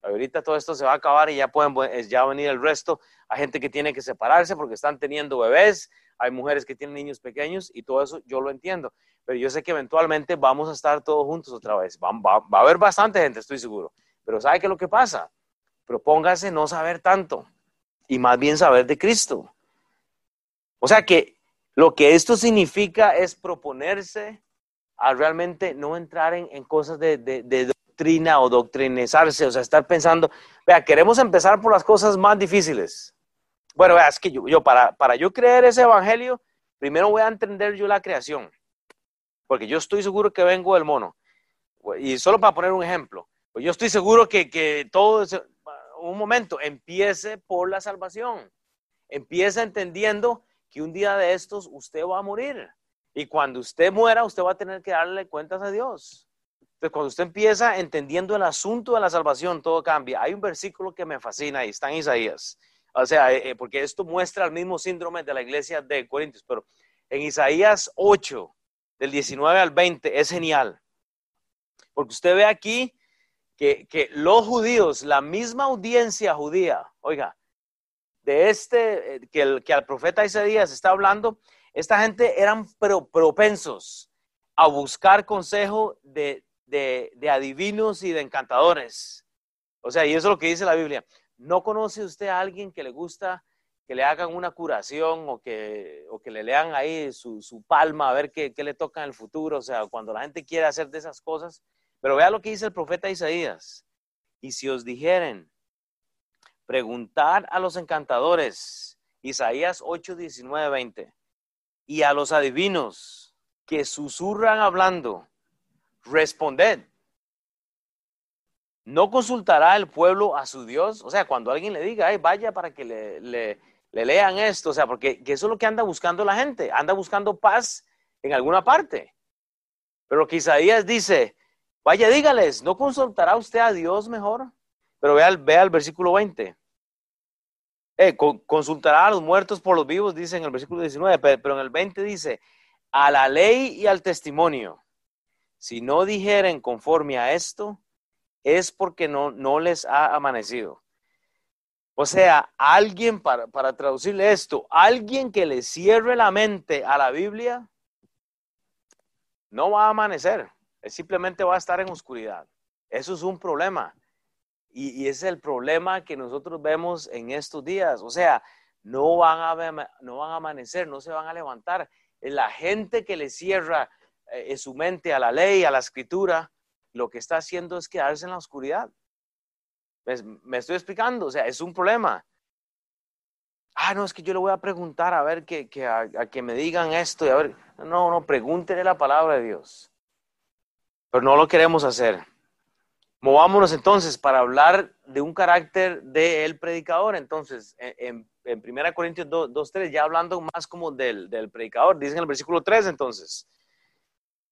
Ahorita todo esto se va a acabar y ya pueden ya venir el resto. Hay gente que tiene que separarse porque están teniendo bebés, hay mujeres que tienen niños pequeños y todo eso yo lo entiendo. Pero yo sé que eventualmente vamos a estar todos juntos otra vez. Va, va a haber bastante gente, estoy seguro. Pero ¿sabe qué es lo que pasa? Propóngase no saber tanto y más bien saber de Cristo. O sea que lo que esto significa es proponerse a realmente no entrar en, cosas de, doctrina o doctrinizarse, o sea, estar pensando, vea, queremos empezar por las cosas más difíciles. Bueno, vea, es que yo, para, para yo creer ese evangelio, primero voy a entender yo la creación, porque yo estoy seguro que vengo del mono. Y solo para poner un ejemplo, pues yo estoy seguro que, que todo, un momento, empiece por la salvación. Empieza entendiendo que un día de estos usted va a morir. Y cuando usted muera, usted va a tener que darle cuentas a Dios. Entonces, cuando usted empieza entendiendo el asunto de la salvación, todo cambia. Hay un versículo que me fascina y está en Isaías. O sea, eh, eh, porque esto muestra el mismo síndrome de la iglesia de Corintios, pero en Isaías 8, del 19 al 20, es genial. Porque usted ve aquí que, los judíos, la misma audiencia judía, oiga, de este, eh, que, al profeta Isaías está hablando, esta gente eran propensos a buscar consejo de, de, adivinos y de encantadores. O sea, y eso es lo que dice la Biblia. ¿No conoce usted a alguien que le gusta que le hagan una curación o que, o que le lean ahí su, su palma a ver qué, qué, le toca en el futuro? O sea, cuando la gente quiere hacer de esas cosas. Pero vea lo que dice el profeta Isaías. Y si os dijeren, preguntar a los encantadores, Isaías 8, 19, 20, y a los adivinos que susurran hablando, responded. ¿No consultará el pueblo a su Dios? O sea, cuando alguien le diga, vaya para que le, le, lean esto, o sea, porque eso es lo que anda buscando la gente, anda buscando paz en alguna parte. Pero que Isaías dice, vaya, dígales, ¿no consultará usted a Dios mejor? Pero vea, vea el versículo 20. Eh, consultará a los muertos por los vivos, dice en el versículo 19, pero en el 20 dice, a la ley y al testimonio. Si no dijeren conforme a esto, es porque no, no les ha amanecido. O sea, alguien, para, para traducirle esto, alguien que le cierre la mente a la Biblia, no va a amanecer, simplemente va a estar en oscuridad. Eso es un problema. Y, ese es el problema que nosotros vemos en estos días. O sea, no van, a, no van a amanecer, no se van a levantar. La gente que le cierra eh, su mente a la ley, a la escritura, lo que está haciendo es quedarse en la oscuridad. Me, estoy explicando, o sea, es un problema. Ah, no, es que yo le voy a preguntar a ver que, a, que me digan esto y a ver. No, no, pregúntele la palabra de Dios. Pero no lo queremos hacer. Movámonos entonces para hablar de un carácter del predicador. Entonces, en, en 1 Corintios 2, 3, ya hablando más como del, del predicador, dice en el versículo 3 entonces.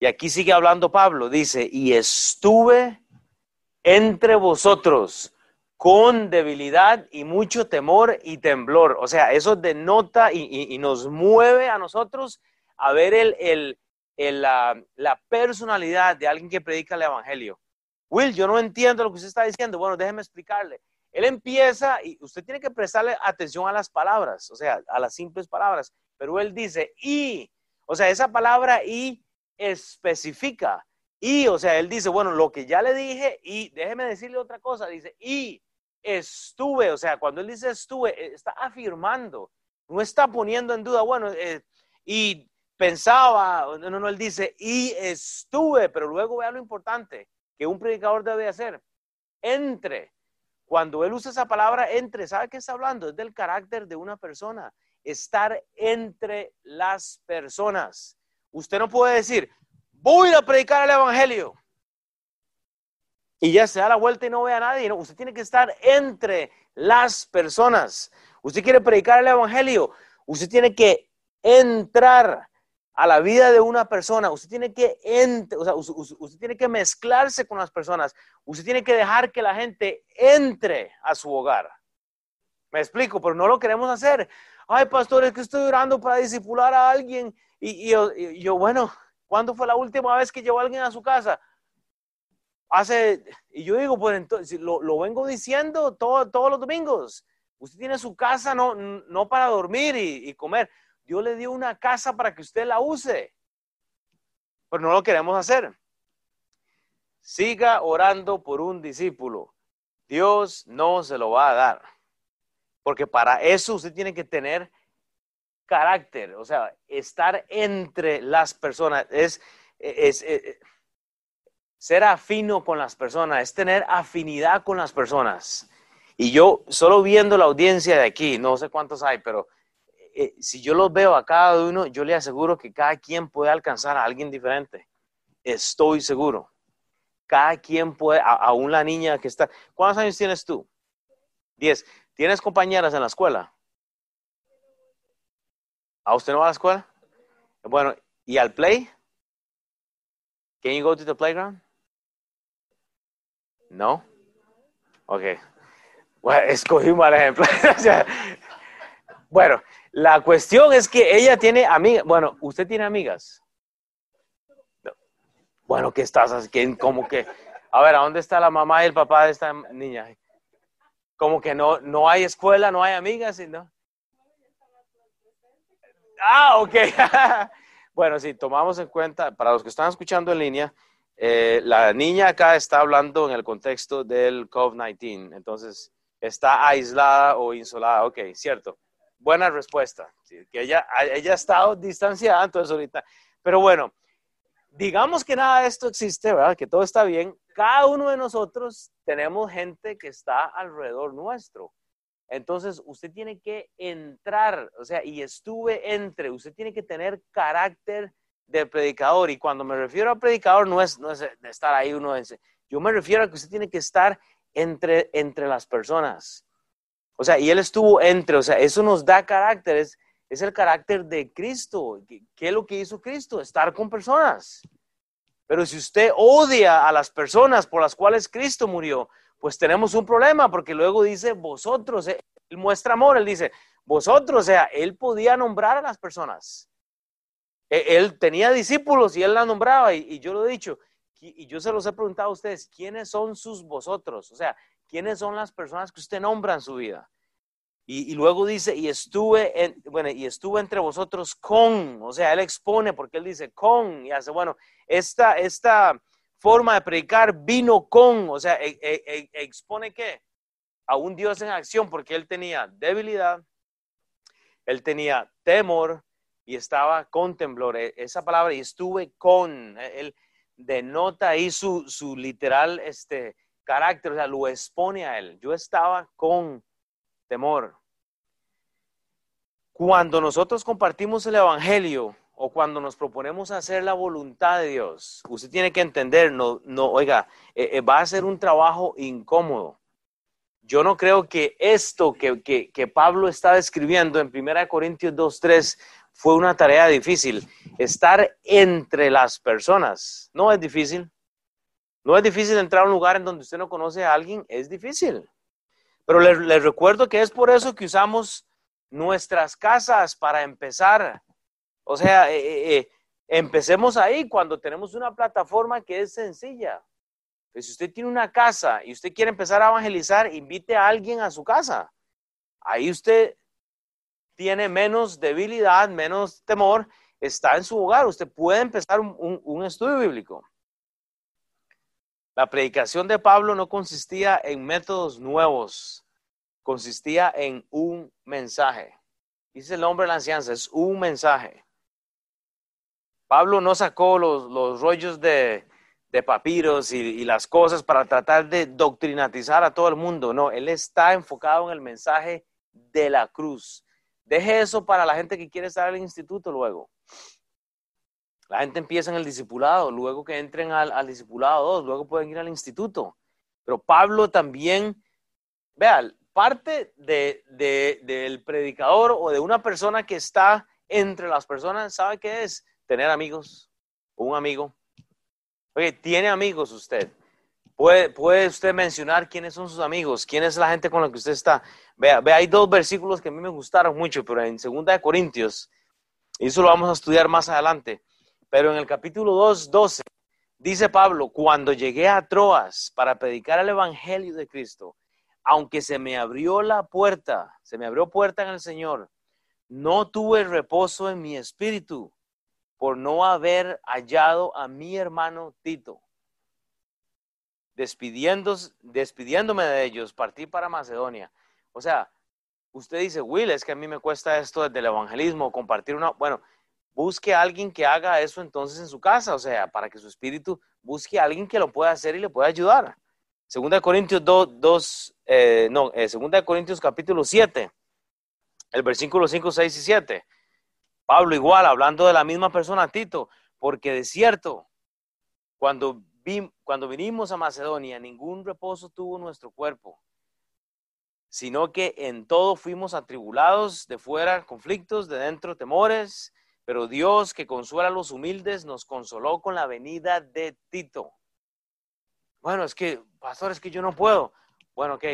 Y aquí sigue hablando Pablo, dice, y estuve entre vosotros con debilidad y mucho temor y temblor. O sea, eso denota y, nos mueve a nosotros a ver el, la, la personalidad de alguien que predica el Evangelio. Will, yo no entiendo lo que usted está diciendo. Bueno, déjeme explicarle. Él empieza y usted tiene que prestarle atención a las palabras, o sea, a las simples palabras. Pero él dice, y, o sea, esa palabra y especifica. Y, o sea, él dice, bueno, lo que ya le dije, y déjeme decirle otra cosa, dice, y estuve, o sea, cuando él dice estuve, eh, está afirmando, no está poniendo en duda, bueno, eh, y pensaba, no, no, él dice, y estuve, pero luego vea lo importante, que un predicador debe hacer. Entre. Cuando él usa esa palabra entre, ¿sabe qué está hablando? Es del carácter de una persona. Estar entre las personas. Usted no puede decir, voy a predicar el Evangelio. y ya se da la vuelta y no ve a nadie. Usted tiene que estar entre las personas. Usted quiere predicar el Evangelio. Usted tiene que entrar a la vida de una persona. Usted tiene que, o sea, usted tiene que mezclarse con las personas. Usted tiene que dejar que la gente entre a su hogar. Me explico, pero no lo queremos hacer. Ay, pastor, es que estoy orando para disipular a alguien. Y, yo, bueno, ¿cuándo fue la última vez que llevó a alguien a su casa? Hace, y yo digo, pues entonces, lo, lo vengo diciendo todo, todos los domingos. Usted tiene su casa no, no para dormir y, y comer. Dios le dio una casa para que usted la use. Pero no lo queremos hacer. Siga orando por un discípulo. Dios no se lo va a dar. Porque para eso usted tiene que tener carácter, o sea, estar entre las personas, es, es, es, ser afino con las personas, es tener afinidad con las personas. Y yo, solo viendo la audiencia de aquí, no sé cuántos hay, pero eh, si yo los veo a cada uno, yo le aseguro que cada quien puede alcanzar a alguien diferente. Estoy seguro. Cada quien puede, aún la niña que está. ¿Cuántos años tienes tú? Diez. ¿Tienes compañeras en la escuela? ¿A usted no va a la escuela? Bueno, ¿y al play? Can you go to the playground? No? Ok. Bueno, [laughs] escogí un mal ejemplo. [laughs] bueno, la cuestión es que ella tiene amigas. Bueno, ¿usted tiene amigas? Bueno, ¿qué estás haciendo? Como que, a ver, ¿a dónde está la mamá y el papá de esta niña? Como que no, no hay escuela, no hay amigas, ¿no? Ah, ok. [laughs] bueno, si tomamos en cuenta, para los que están escuchando en línea, eh, la niña acá está hablando en el contexto del COVID-19, entonces está aislada o insolada, ok, cierto buena respuesta. Que ella, ella ha estado distanciada, entonces ahorita. Pero bueno, digamos que nada de esto existe, ¿verdad? Que todo está bien. Cada uno de nosotros tenemos gente que está alrededor nuestro. Entonces, usted tiene que entrar, o sea, y estuve entre, usted tiene que tener carácter de predicador. Y cuando me refiero a predicador, no es, no es de estar ahí uno. Yo me refiero a que usted tiene que estar entre, entre las personas. O sea, y Él estuvo entre, o sea, eso nos da carácter, es, el carácter de Cristo. ¿Qué, es lo que hizo Cristo? Estar con personas. Pero si usted odia a las personas por las cuales Cristo murió, pues tenemos un problema, porque luego dice vosotros, eh, Él muestra amor, Él dice vosotros, o sea, Él podía nombrar a las personas. E, él tenía discípulos y Él la nombraba, y, yo lo he dicho, y yo se los he preguntado a ustedes, ¿quiénes son sus vosotros? O sea, ¿Quiénes son las personas que usted nombra en su vida? Y, luego dice, y estuve, en, bueno, y estuve entre vosotros con, o sea, él expone porque él dice con, y hace, bueno, esta, esta forma de predicar vino con, o sea, e, e, e, expone que a un Dios en acción porque él tenía debilidad, él tenía temor y estaba con temblor. Esa palabra, y estuve con, él denota ahí su, su literal, este, carácter, o sea, lo expone a él. Yo estaba con temor. Cuando nosotros compartimos el Evangelio o cuando nos proponemos hacer la voluntad de Dios, usted tiene que entender, no, no oiga, eh, eh, va a ser un trabajo incómodo. Yo no creo que esto que, que, que Pablo está describiendo en 1 Corintios 2.3 fue una tarea difícil. Estar entre las personas no es difícil. No es difícil entrar a un lugar en donde usted no conoce a alguien, es difícil. Pero les, recuerdo que es por eso que usamos nuestras casas para empezar. O sea, eh, eh, eh, empecemos ahí cuando tenemos una plataforma que es sencilla. Pues si usted tiene una casa y usted quiere empezar a evangelizar, invite a alguien a su casa. Ahí usted tiene menos debilidad, menos temor, está en su hogar. Usted puede empezar un estudio bíblico. La predicación de Pablo no consistía en métodos nuevos, consistía en un mensaje. Dice el nombre de la enseñanza, es un mensaje. Pablo no sacó los, rollos de, papiros y, las cosas para tratar de doctrinatizar a todo el mundo. No, él está enfocado en el mensaje de la cruz. Deje eso para la gente que quiere estar en el instituto luego. La gente empieza en el discipulado, luego que entren al, al discipulado 2, luego pueden ir al instituto. Pero Pablo también, vean, parte de, del predicador o de una persona que está entre las personas, ¿sabe qué es? Tener amigos, un amigo. Oye, ¿tiene amigos usted? ¿Puede, ¿Puede usted mencionar quiénes son sus amigos? ¿Quién es la gente con la que usted está? Vea, vea, hay dos versículos que a mí me gustaron mucho, pero en 2 de Corintios, y eso lo vamos a estudiar más adelante, pero en el capítulo 2, 12, dice Pablo, cuando llegué a Troas para predicar el Evangelio de Cristo, aunque se me abrió la puerta, se me abrió puerta en el Señor, no tuve reposo en mi espíritu por no haber hallado a mi hermano Tito. despidiéndome de ellos, partí para Macedonia. O sea, usted dice, Will, es que a mí me cuesta esto del evangelismo, compartir una... Bueno, busque a alguien que haga eso entonces en su casa, o sea, para que su espíritu busque a alguien que lo pueda hacer y le pueda ayudar. Segunda de Corintios 2, eh, no, eh, Segunda de Corintios capítulo 7, el versículo 5, 6 y 7. Pablo igual, hablando de la misma persona, Tito, porque de cierto, cuando, cuando vinimos a Macedonia, ningún reposo tuvo nuestro cuerpo, sino que en todo fuimos atribulados, de fuera conflictos, de dentro temores, pero Dios que consuela a los humildes nos consoló con la venida de Tito. Bueno, es que, pastor, es que yo no puedo. Bueno, ok,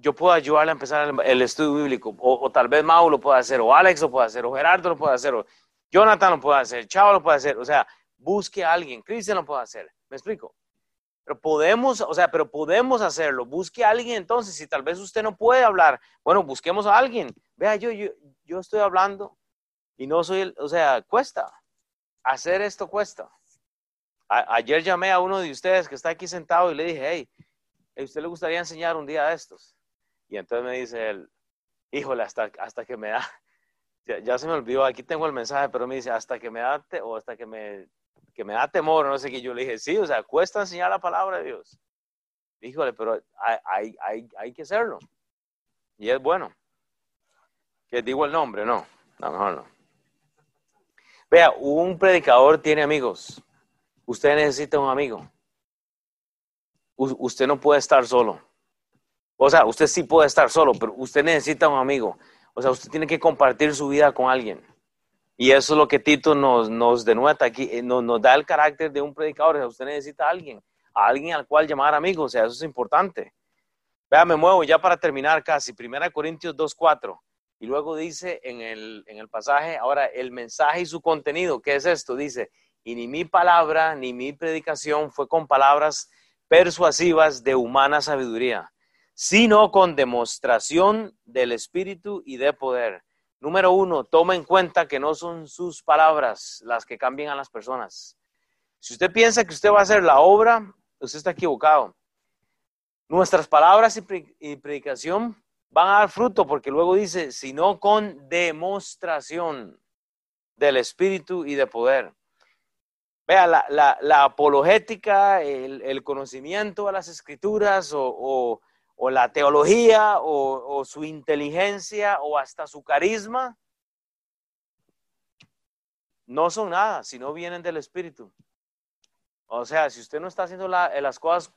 yo puedo ayudarle a empezar el, estudio bíblico, o, tal vez Mau lo pueda hacer, o Alex lo puede hacer, o Gerardo lo puede hacer, o Jonathan lo puede hacer, Chavo lo puede hacer, o sea, busque a alguien, Cristian lo puede hacer, ¿me explico? Pero podemos, o sea, pero podemos hacerlo, busque a alguien entonces, si tal vez usted no puede hablar, bueno, busquemos a alguien, vea, yo, yo, yo estoy hablando y no soy, o sea, cuesta, hacer esto cuesta. ayer llamé a uno de ustedes que está aquí sentado y le dije, hey, ¿a usted le gustaría enseñar un día de estos? Y entonces me dice él, híjole, hasta, hasta que me da, [laughs] ya, se me olvidó, aquí tengo el mensaje, pero me dice, hasta que me da, o hasta que me, que me da temor, no sé qué, yo le dije, sí, o sea, cuesta enseñar la palabra de Dios. Híjole, pero hay, hay, hay, que hacerlo. Y es bueno. Que digo el nombre, no, no, mejor no. Vea, un predicador tiene amigos. Usted necesita un amigo. usted no puede estar solo. O sea, usted sí puede estar solo, pero usted necesita un amigo. O sea, usted tiene que compartir su vida con alguien. Y eso es lo que Tito nos, nos denueta aquí, eh, nos, da el carácter de un predicador. O sea, usted necesita a alguien, a alguien al cual llamar amigo. O sea, eso es importante. Vea, me muevo ya para terminar casi. Primera Corintios 2.4. Y luego dice en el, en el pasaje, ahora el mensaje y su contenido. ¿Qué es esto? Dice, y ni mi palabra ni mi predicación fue con palabras persuasivas de humana sabiduría sino con demostración del Espíritu y de poder. Número uno, toma en cuenta que no son sus palabras las que cambian a las personas. Si usted piensa que usted va a hacer la obra, usted está equivocado. Nuestras palabras y predicación van a dar fruto porque luego dice, sino con demostración del Espíritu y de poder. Vea, la, apologética, el, conocimiento de las escrituras o la teología o, su inteligencia o hasta su carisma, no son nada si no vienen del Espíritu. O sea, si usted no está haciendo las cosas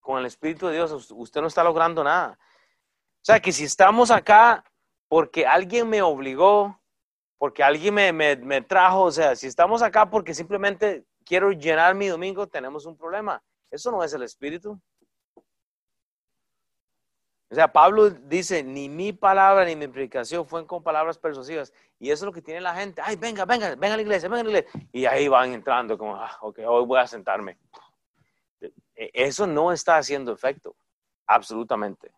con el Espíritu de Dios, usted no está logrando nada. O sea, que si estamos acá porque alguien me obligó, porque alguien me, me trajo, o sea, si estamos acá porque simplemente quiero llenar mi domingo, tenemos un problema. Eso no es el Espíritu. O sea, Pablo dice, ni mi palabra ni mi predicación fueron con palabras persuasivas. Y eso es lo que tiene la gente. Ay, venga, venga, venga a la iglesia, venga a la iglesia. Y ahí van entrando como, ah, ok, hoy voy a sentarme. E, eso no está haciendo efecto, absolutamente.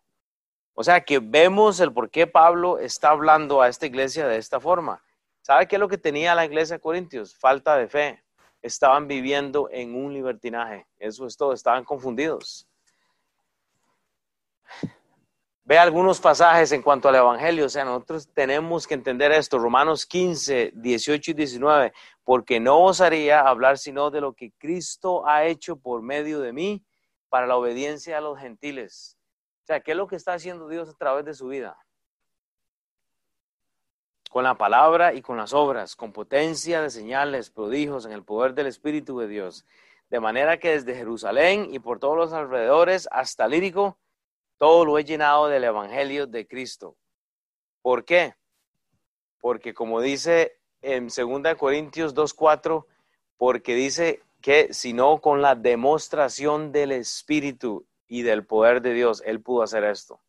O sea, que vemos el por qué Pablo está hablando a esta iglesia de esta forma. ¿Sabe qué es lo que tenía la iglesia de Corintios? Falta de fe. Estaban viviendo en un libertinaje. Eso es todo, estaban confundidos. Ve algunos pasajes en cuanto al Evangelio, o sea, nosotros tenemos que entender esto, Romanos 15, 18 y 19, porque no osaría hablar sino de lo que Cristo ha hecho por medio de mí para la obediencia a los gentiles. O sea, ¿qué es lo que está haciendo Dios a través de su vida? Con la palabra y con las obras, con potencia de señales, prodigios, en el poder del Espíritu de Dios, de manera que desde Jerusalén y por todos los alrededores hasta Lírico, todo lo he llenado del Evangelio de Cristo. ¿Por qué? Porque como dice en 2 Corintios 2.4, porque dice que sino con la demostración del Espíritu y del poder de Dios, Él pudo hacer esto.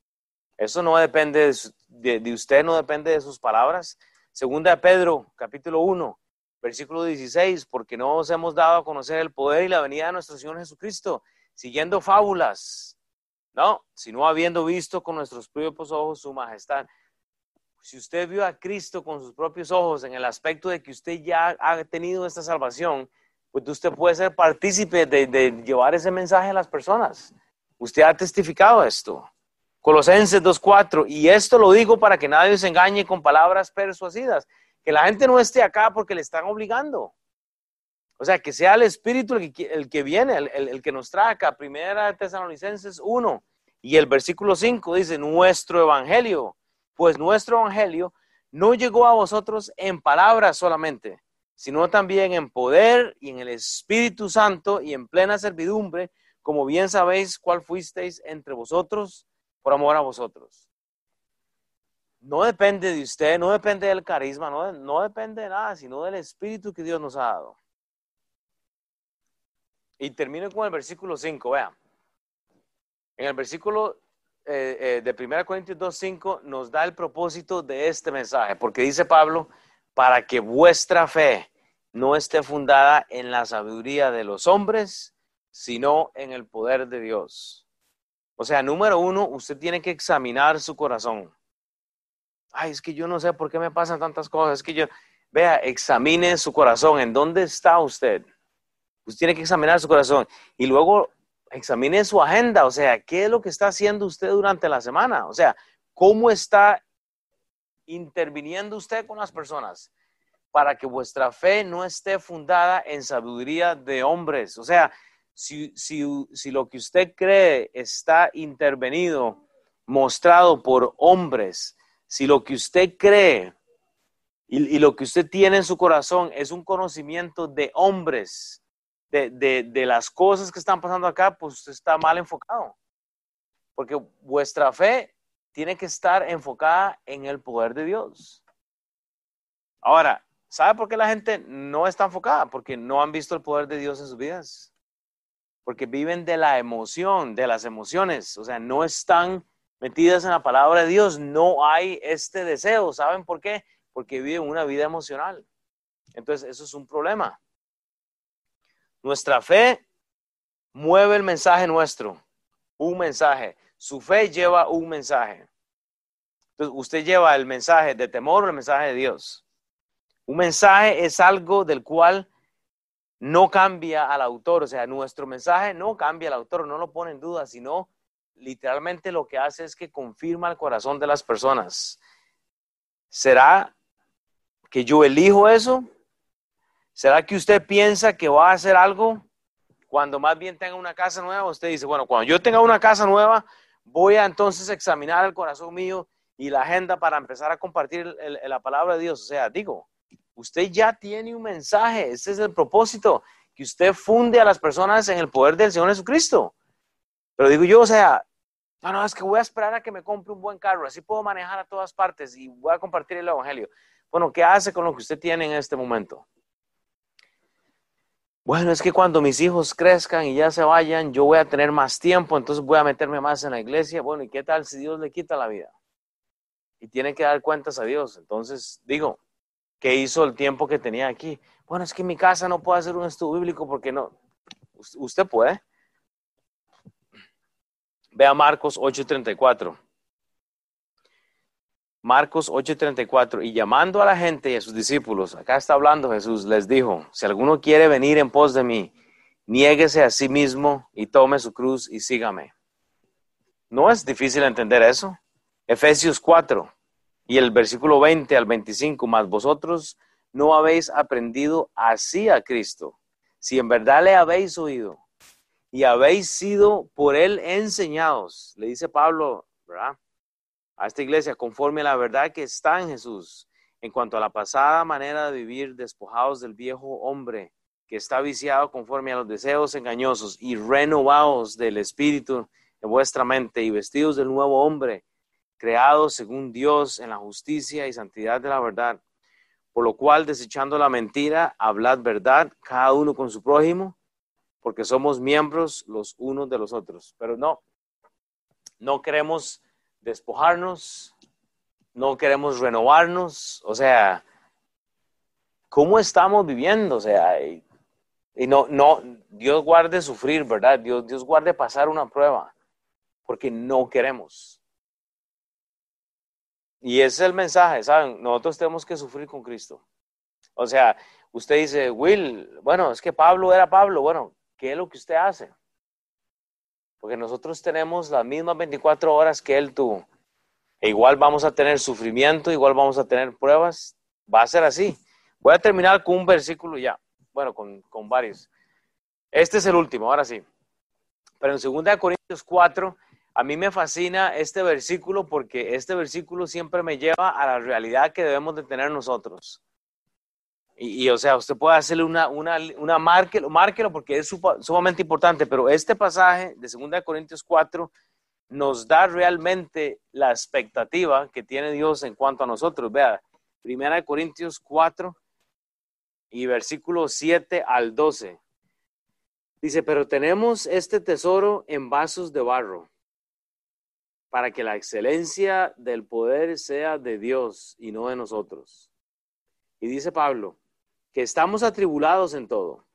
Eso no depende de, usted, no depende de sus palabras. Segunda Pedro, capítulo 1, versículo 16, porque no os hemos dado a conocer el poder y la venida de nuestro Señor Jesucristo, siguiendo fábulas, no, sino habiendo visto con nuestros propios ojos su majestad. Si usted vio a Cristo con sus propios ojos en el aspecto de que usted ya ha tenido esta salvación, pues usted puede ser partícipe de, de llevar ese mensaje a las personas. Usted ha testificado esto. Colosenses 2.4, y esto lo digo para que nadie se engañe con palabras persuasivas, que la gente no esté acá porque le están obligando. O sea, que sea el Espíritu el que, viene, el, que nos trae acá. Primera Tesalonicenses 1 y el versículo 5 dice, nuestro Evangelio, pues nuestro Evangelio no llegó a vosotros en palabras solamente, sino también en poder y en el Espíritu Santo y en plena servidumbre, como bien sabéis cuál fuisteis entre vosotros por amor a vosotros. No depende de usted, no depende del carisma, no depende de nada, sino del Espíritu que Dios nos ha dado. Y termino con el versículo 5, vean. En el versículo eh, eh, de 1 Corintios 2.5 nos da el propósito de este mensaje, porque dice Pablo, para que vuestra fe no esté fundada en la sabiduría de los hombres, sino en el poder de Dios. O sea, número uno, usted tiene que examinar su corazón. Ay, es que yo no sé por qué me pasan tantas cosas. Es que yo, vea, examine su corazón. ¿En dónde está usted? Usted tiene que examinar su corazón. Y luego examine su agenda. O sea, ¿qué es lo que está haciendo usted durante la semana? O sea, ¿cómo está interviniendo usted con las personas? Para que vuestra fe no esté fundada en sabiduría de hombres. O sea, si, si, lo que usted cree está intervenido, mostrado por hombres, si lo que usted cree y, lo que usted tiene en su corazón es un conocimiento de hombres, de, las cosas que están pasando acá, pues usted está mal enfocado. Porque vuestra fe tiene que estar enfocada en el poder de Dios. Ahora, ¿sabe por qué la gente no está enfocada? Porque no han visto el poder de Dios en sus vidas porque viven de la emoción, de las emociones, o sea, no están metidas en la palabra de Dios, no hay este deseo, ¿saben por qué? Porque viven una vida emocional. Entonces, eso es un problema. Nuestra fe mueve el mensaje nuestro, un mensaje. Su fe lleva un mensaje. Usted lleva el mensaje de temor o el mensaje de Dios. Un mensaje es algo del cual no cambia al autor, o sea, nuestro mensaje no cambia al autor, no lo pone en duda, sino literalmente lo que hace es que confirma el corazón de las personas. ¿Será que yo elijo eso? ¿Será que usted piensa que va a hacer algo cuando más bien tenga una casa nueva? Usted dice, bueno, cuando yo tenga una casa nueva, voy a entonces examinar el corazón mío y la agenda para empezar a compartir la palabra de Dios. O sea, digo, Usted ya tiene un mensaje, ese es el propósito, que usted funde a las personas en el poder del Señor Jesucristo. Pero digo yo, o sea, no, no, es que voy a esperar a que me compre un buen carro, así puedo manejar a todas partes y voy a compartir el Evangelio. Bueno, ¿qué hace con lo que usted tiene en este momento? Bueno, es que cuando mis hijos crezcan y ya se vayan, yo voy a tener más tiempo, entonces voy a meterme más en la iglesia. Bueno, ¿y qué tal si Dios le quita la vida? Y tiene que dar cuentas a Dios. Entonces, digo, ¿Qué hizo el tiempo que tenía aquí? Bueno, es que en mi casa no puedo hacer un estudio bíblico porque no. Usted puede. Vea Marcos 8:34. Marcos 8:34. Y llamando a la gente y a sus discípulos, acá está hablando Jesús, les dijo, si alguno quiere venir en pos de mí, niéguese a sí mismo y tome su cruz y sígame. ¿No es difícil entender eso? Efesios 4 y el versículo 20 al 25, más vosotros no habéis aprendido así a Cristo, si en verdad le habéis oído y habéis sido por él enseñados, le dice Pablo, ¿verdad? A esta iglesia, conforme a la verdad que está en Jesús, en cuanto a la pasada manera de vivir despojados del viejo hombre que está viciado conforme a los deseos engañosos y renovados del espíritu en vuestra mente y vestidos del nuevo hombre, creados según Dios en la justicia y santidad de la verdad. Por lo cual, desechando la mentira, hablad verdad, cada uno con su prójimo, porque somos miembros los unos de los otros. Pero no, no queremos despojarnos, no queremos renovarnos, o sea, ¿cómo estamos viviendo? O sea, y, no, no, Dios guarde sufrir, ¿verdad? Dios, Dios guarde pasar una prueba, porque no queremos. Y ese es el mensaje, ¿saben? Nosotros tenemos que sufrir con Cristo. O sea, usted dice, Will, bueno, es que Pablo era Pablo. Bueno, ¿qué es lo que usted hace? Porque nosotros tenemos las mismas 24 horas que él tuvo. E igual vamos a tener sufrimiento, igual vamos a tener pruebas. Va a ser así. Voy a terminar con un versículo ya. Bueno, con, con varios. Este es el último, ahora sí. Pero en 2 Corintios 4 a mí me fascina este versículo porque este versículo siempre me lleva a la realidad que debemos de tener nosotros. Y, o sea, usted puede hacerle una, una, una márquelo, márquelo porque es sumamente importante, pero este pasaje de 2 Corintios 4 nos da realmente la expectativa que tiene Dios en cuanto a nosotros. Vea, 1 Corintios 4 y versículo 7 al 12. Dice, pero tenemos este tesoro en vasos de barro para que la excelencia del poder sea de Dios y no de nosotros. Y dice Pablo, que estamos atribulados en todo.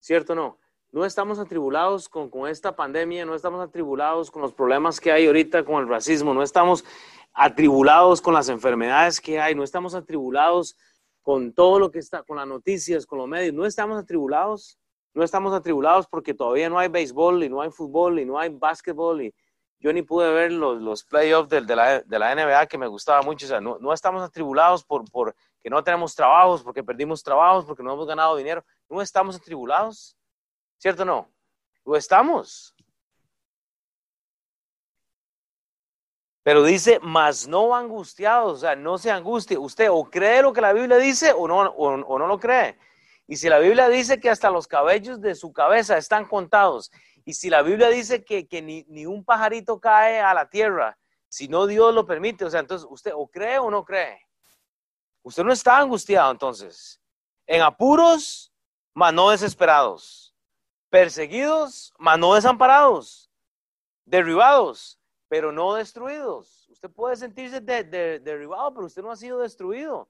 ¿Cierto o no? No estamos atribulados con, con, esta pandemia, no estamos atribulados con los problemas que hay ahorita con el racismo, no estamos atribulados con las enfermedades que hay, no estamos atribulados con todo lo que está, con las noticias, con los medios, no estamos atribulados, no estamos atribulados porque todavía no hay béisbol y no hay fútbol y no hay básquetbol y, yo ni pude ver los, los playoffs de, la, de, la, NBA que me gustaba mucho. O sea, no, no estamos atribulados por, por que no tenemos trabajos, porque perdimos trabajos, porque no hemos ganado dinero. No estamos atribulados. ¿Cierto o no? Lo estamos. Pero dice, más no angustiados, o sea, no se angustie. Usted o cree lo que la Biblia dice o no, o, o no lo cree. Y si la Biblia dice que hasta los cabellos de su cabeza están contados y si la Biblia dice que, ni, un pajarito cae a la tierra, si no Dios lo permite, o sea, entonces usted o cree o no cree. Usted no está angustiado entonces. En apuros, mas no desesperados. Perseguidos, mas no desamparados. Derribados, pero no destruidos. Usted puede sentirse derribado, pero usted no ha sido destruido.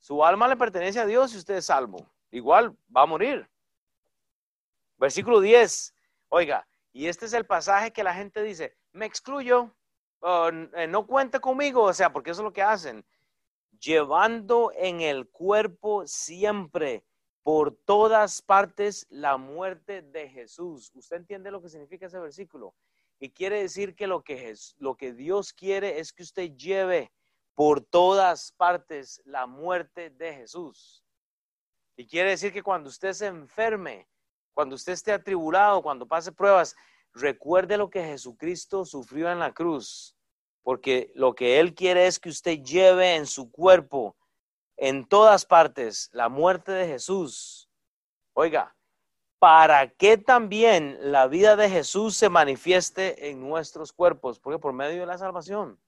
Su alma le pertenece a Dios y usted es salvo. Igual va a morir. Versículo 10. Oiga, y este es el pasaje que la gente dice, me excluyo, eh, no cuenta conmigo, o sea, porque eso es lo que hacen. Llevando en el cuerpo siempre, por todas partes, la muerte de Jesús. ¿Usted entiende lo que significa ese versículo? Y quiere decir que lo que, lo que Dios quiere es que usted lleve por todas partes la muerte de Jesús. Y quiere decir que cuando usted se enferme, cuando usted esté atribulado, cuando pase pruebas, recuerde lo que Jesucristo sufrió en la cruz, porque lo que Él quiere es que usted lleve en su cuerpo, en todas partes, la muerte de Jesús. Oiga, para que también la vida de Jesús se manifieste en nuestros cuerpos, porque por medio de la salvación.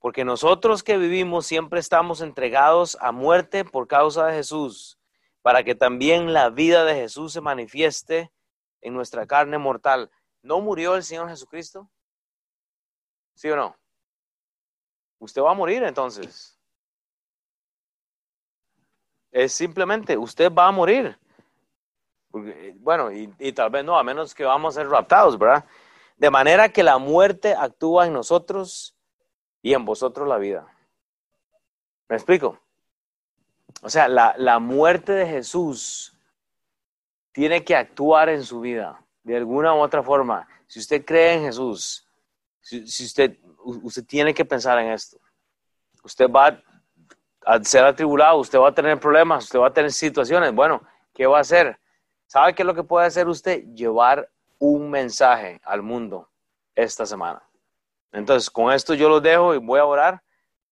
Porque nosotros que vivimos siempre estamos entregados a muerte por causa de Jesús para que también la vida de Jesús se manifieste en nuestra carne mortal. ¿No murió el Señor Jesucristo? ¿Sí o no? Usted va a morir entonces. Es simplemente, usted va a morir. Bueno, y, tal vez no, a menos que vamos a ser raptados, ¿verdad? De manera que la muerte actúa en nosotros y en vosotros la vida. ¿Me explico? O sea, la, muerte de Jesús tiene que actuar en su vida de alguna u otra forma. Si usted cree en Jesús, si, usted, usted tiene que pensar en esto. Usted va a ser atribulado, usted va a tener problemas, usted va a tener situaciones. Bueno, ¿qué va a hacer? ¿Sabe qué es lo que puede hacer usted? Llevar un mensaje al mundo esta semana. Entonces, con esto yo los dejo y voy a orar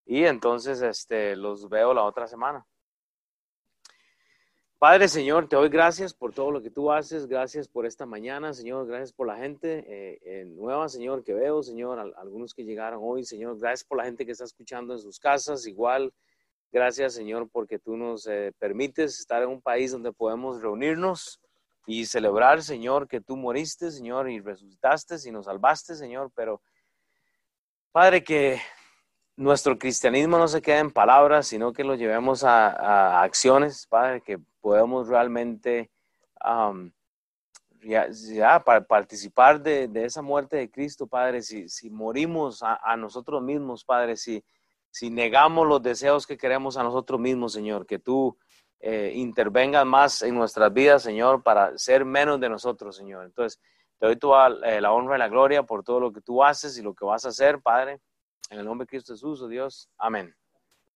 y entonces este, los veo la otra semana. Padre, Señor, te doy gracias por todo lo que tú haces, gracias por esta mañana, Señor, gracias por la gente eh, eh, nueva, Señor, que veo, Señor, algunos que llegaron hoy, Señor, gracias por la gente que está escuchando en sus casas, igual, gracias, Señor, porque tú nos eh, permites estar en un país donde podemos reunirnos y celebrar, Señor, que tú moriste, Señor, y resucitaste y nos salvaste, Señor, pero, Padre, que nuestro cristianismo no se quede en palabras, sino que lo llevemos a, acciones, Padre, que podamos realmente ya, participar de, esa muerte de Cristo, Padre, si, si morimos a, nosotros mismos, Padre, si, si negamos los deseos que queremos a nosotros mismos, Señor, que tú eh, intervengas más en nuestras vidas, Señor, para ser menos de nosotros, Señor. Entonces, te doy toda eh, la honra y la gloria por todo lo que tú haces y lo que vas a hacer, Padre. En el nombre de Cristo Jesús, oh Dios. Amén.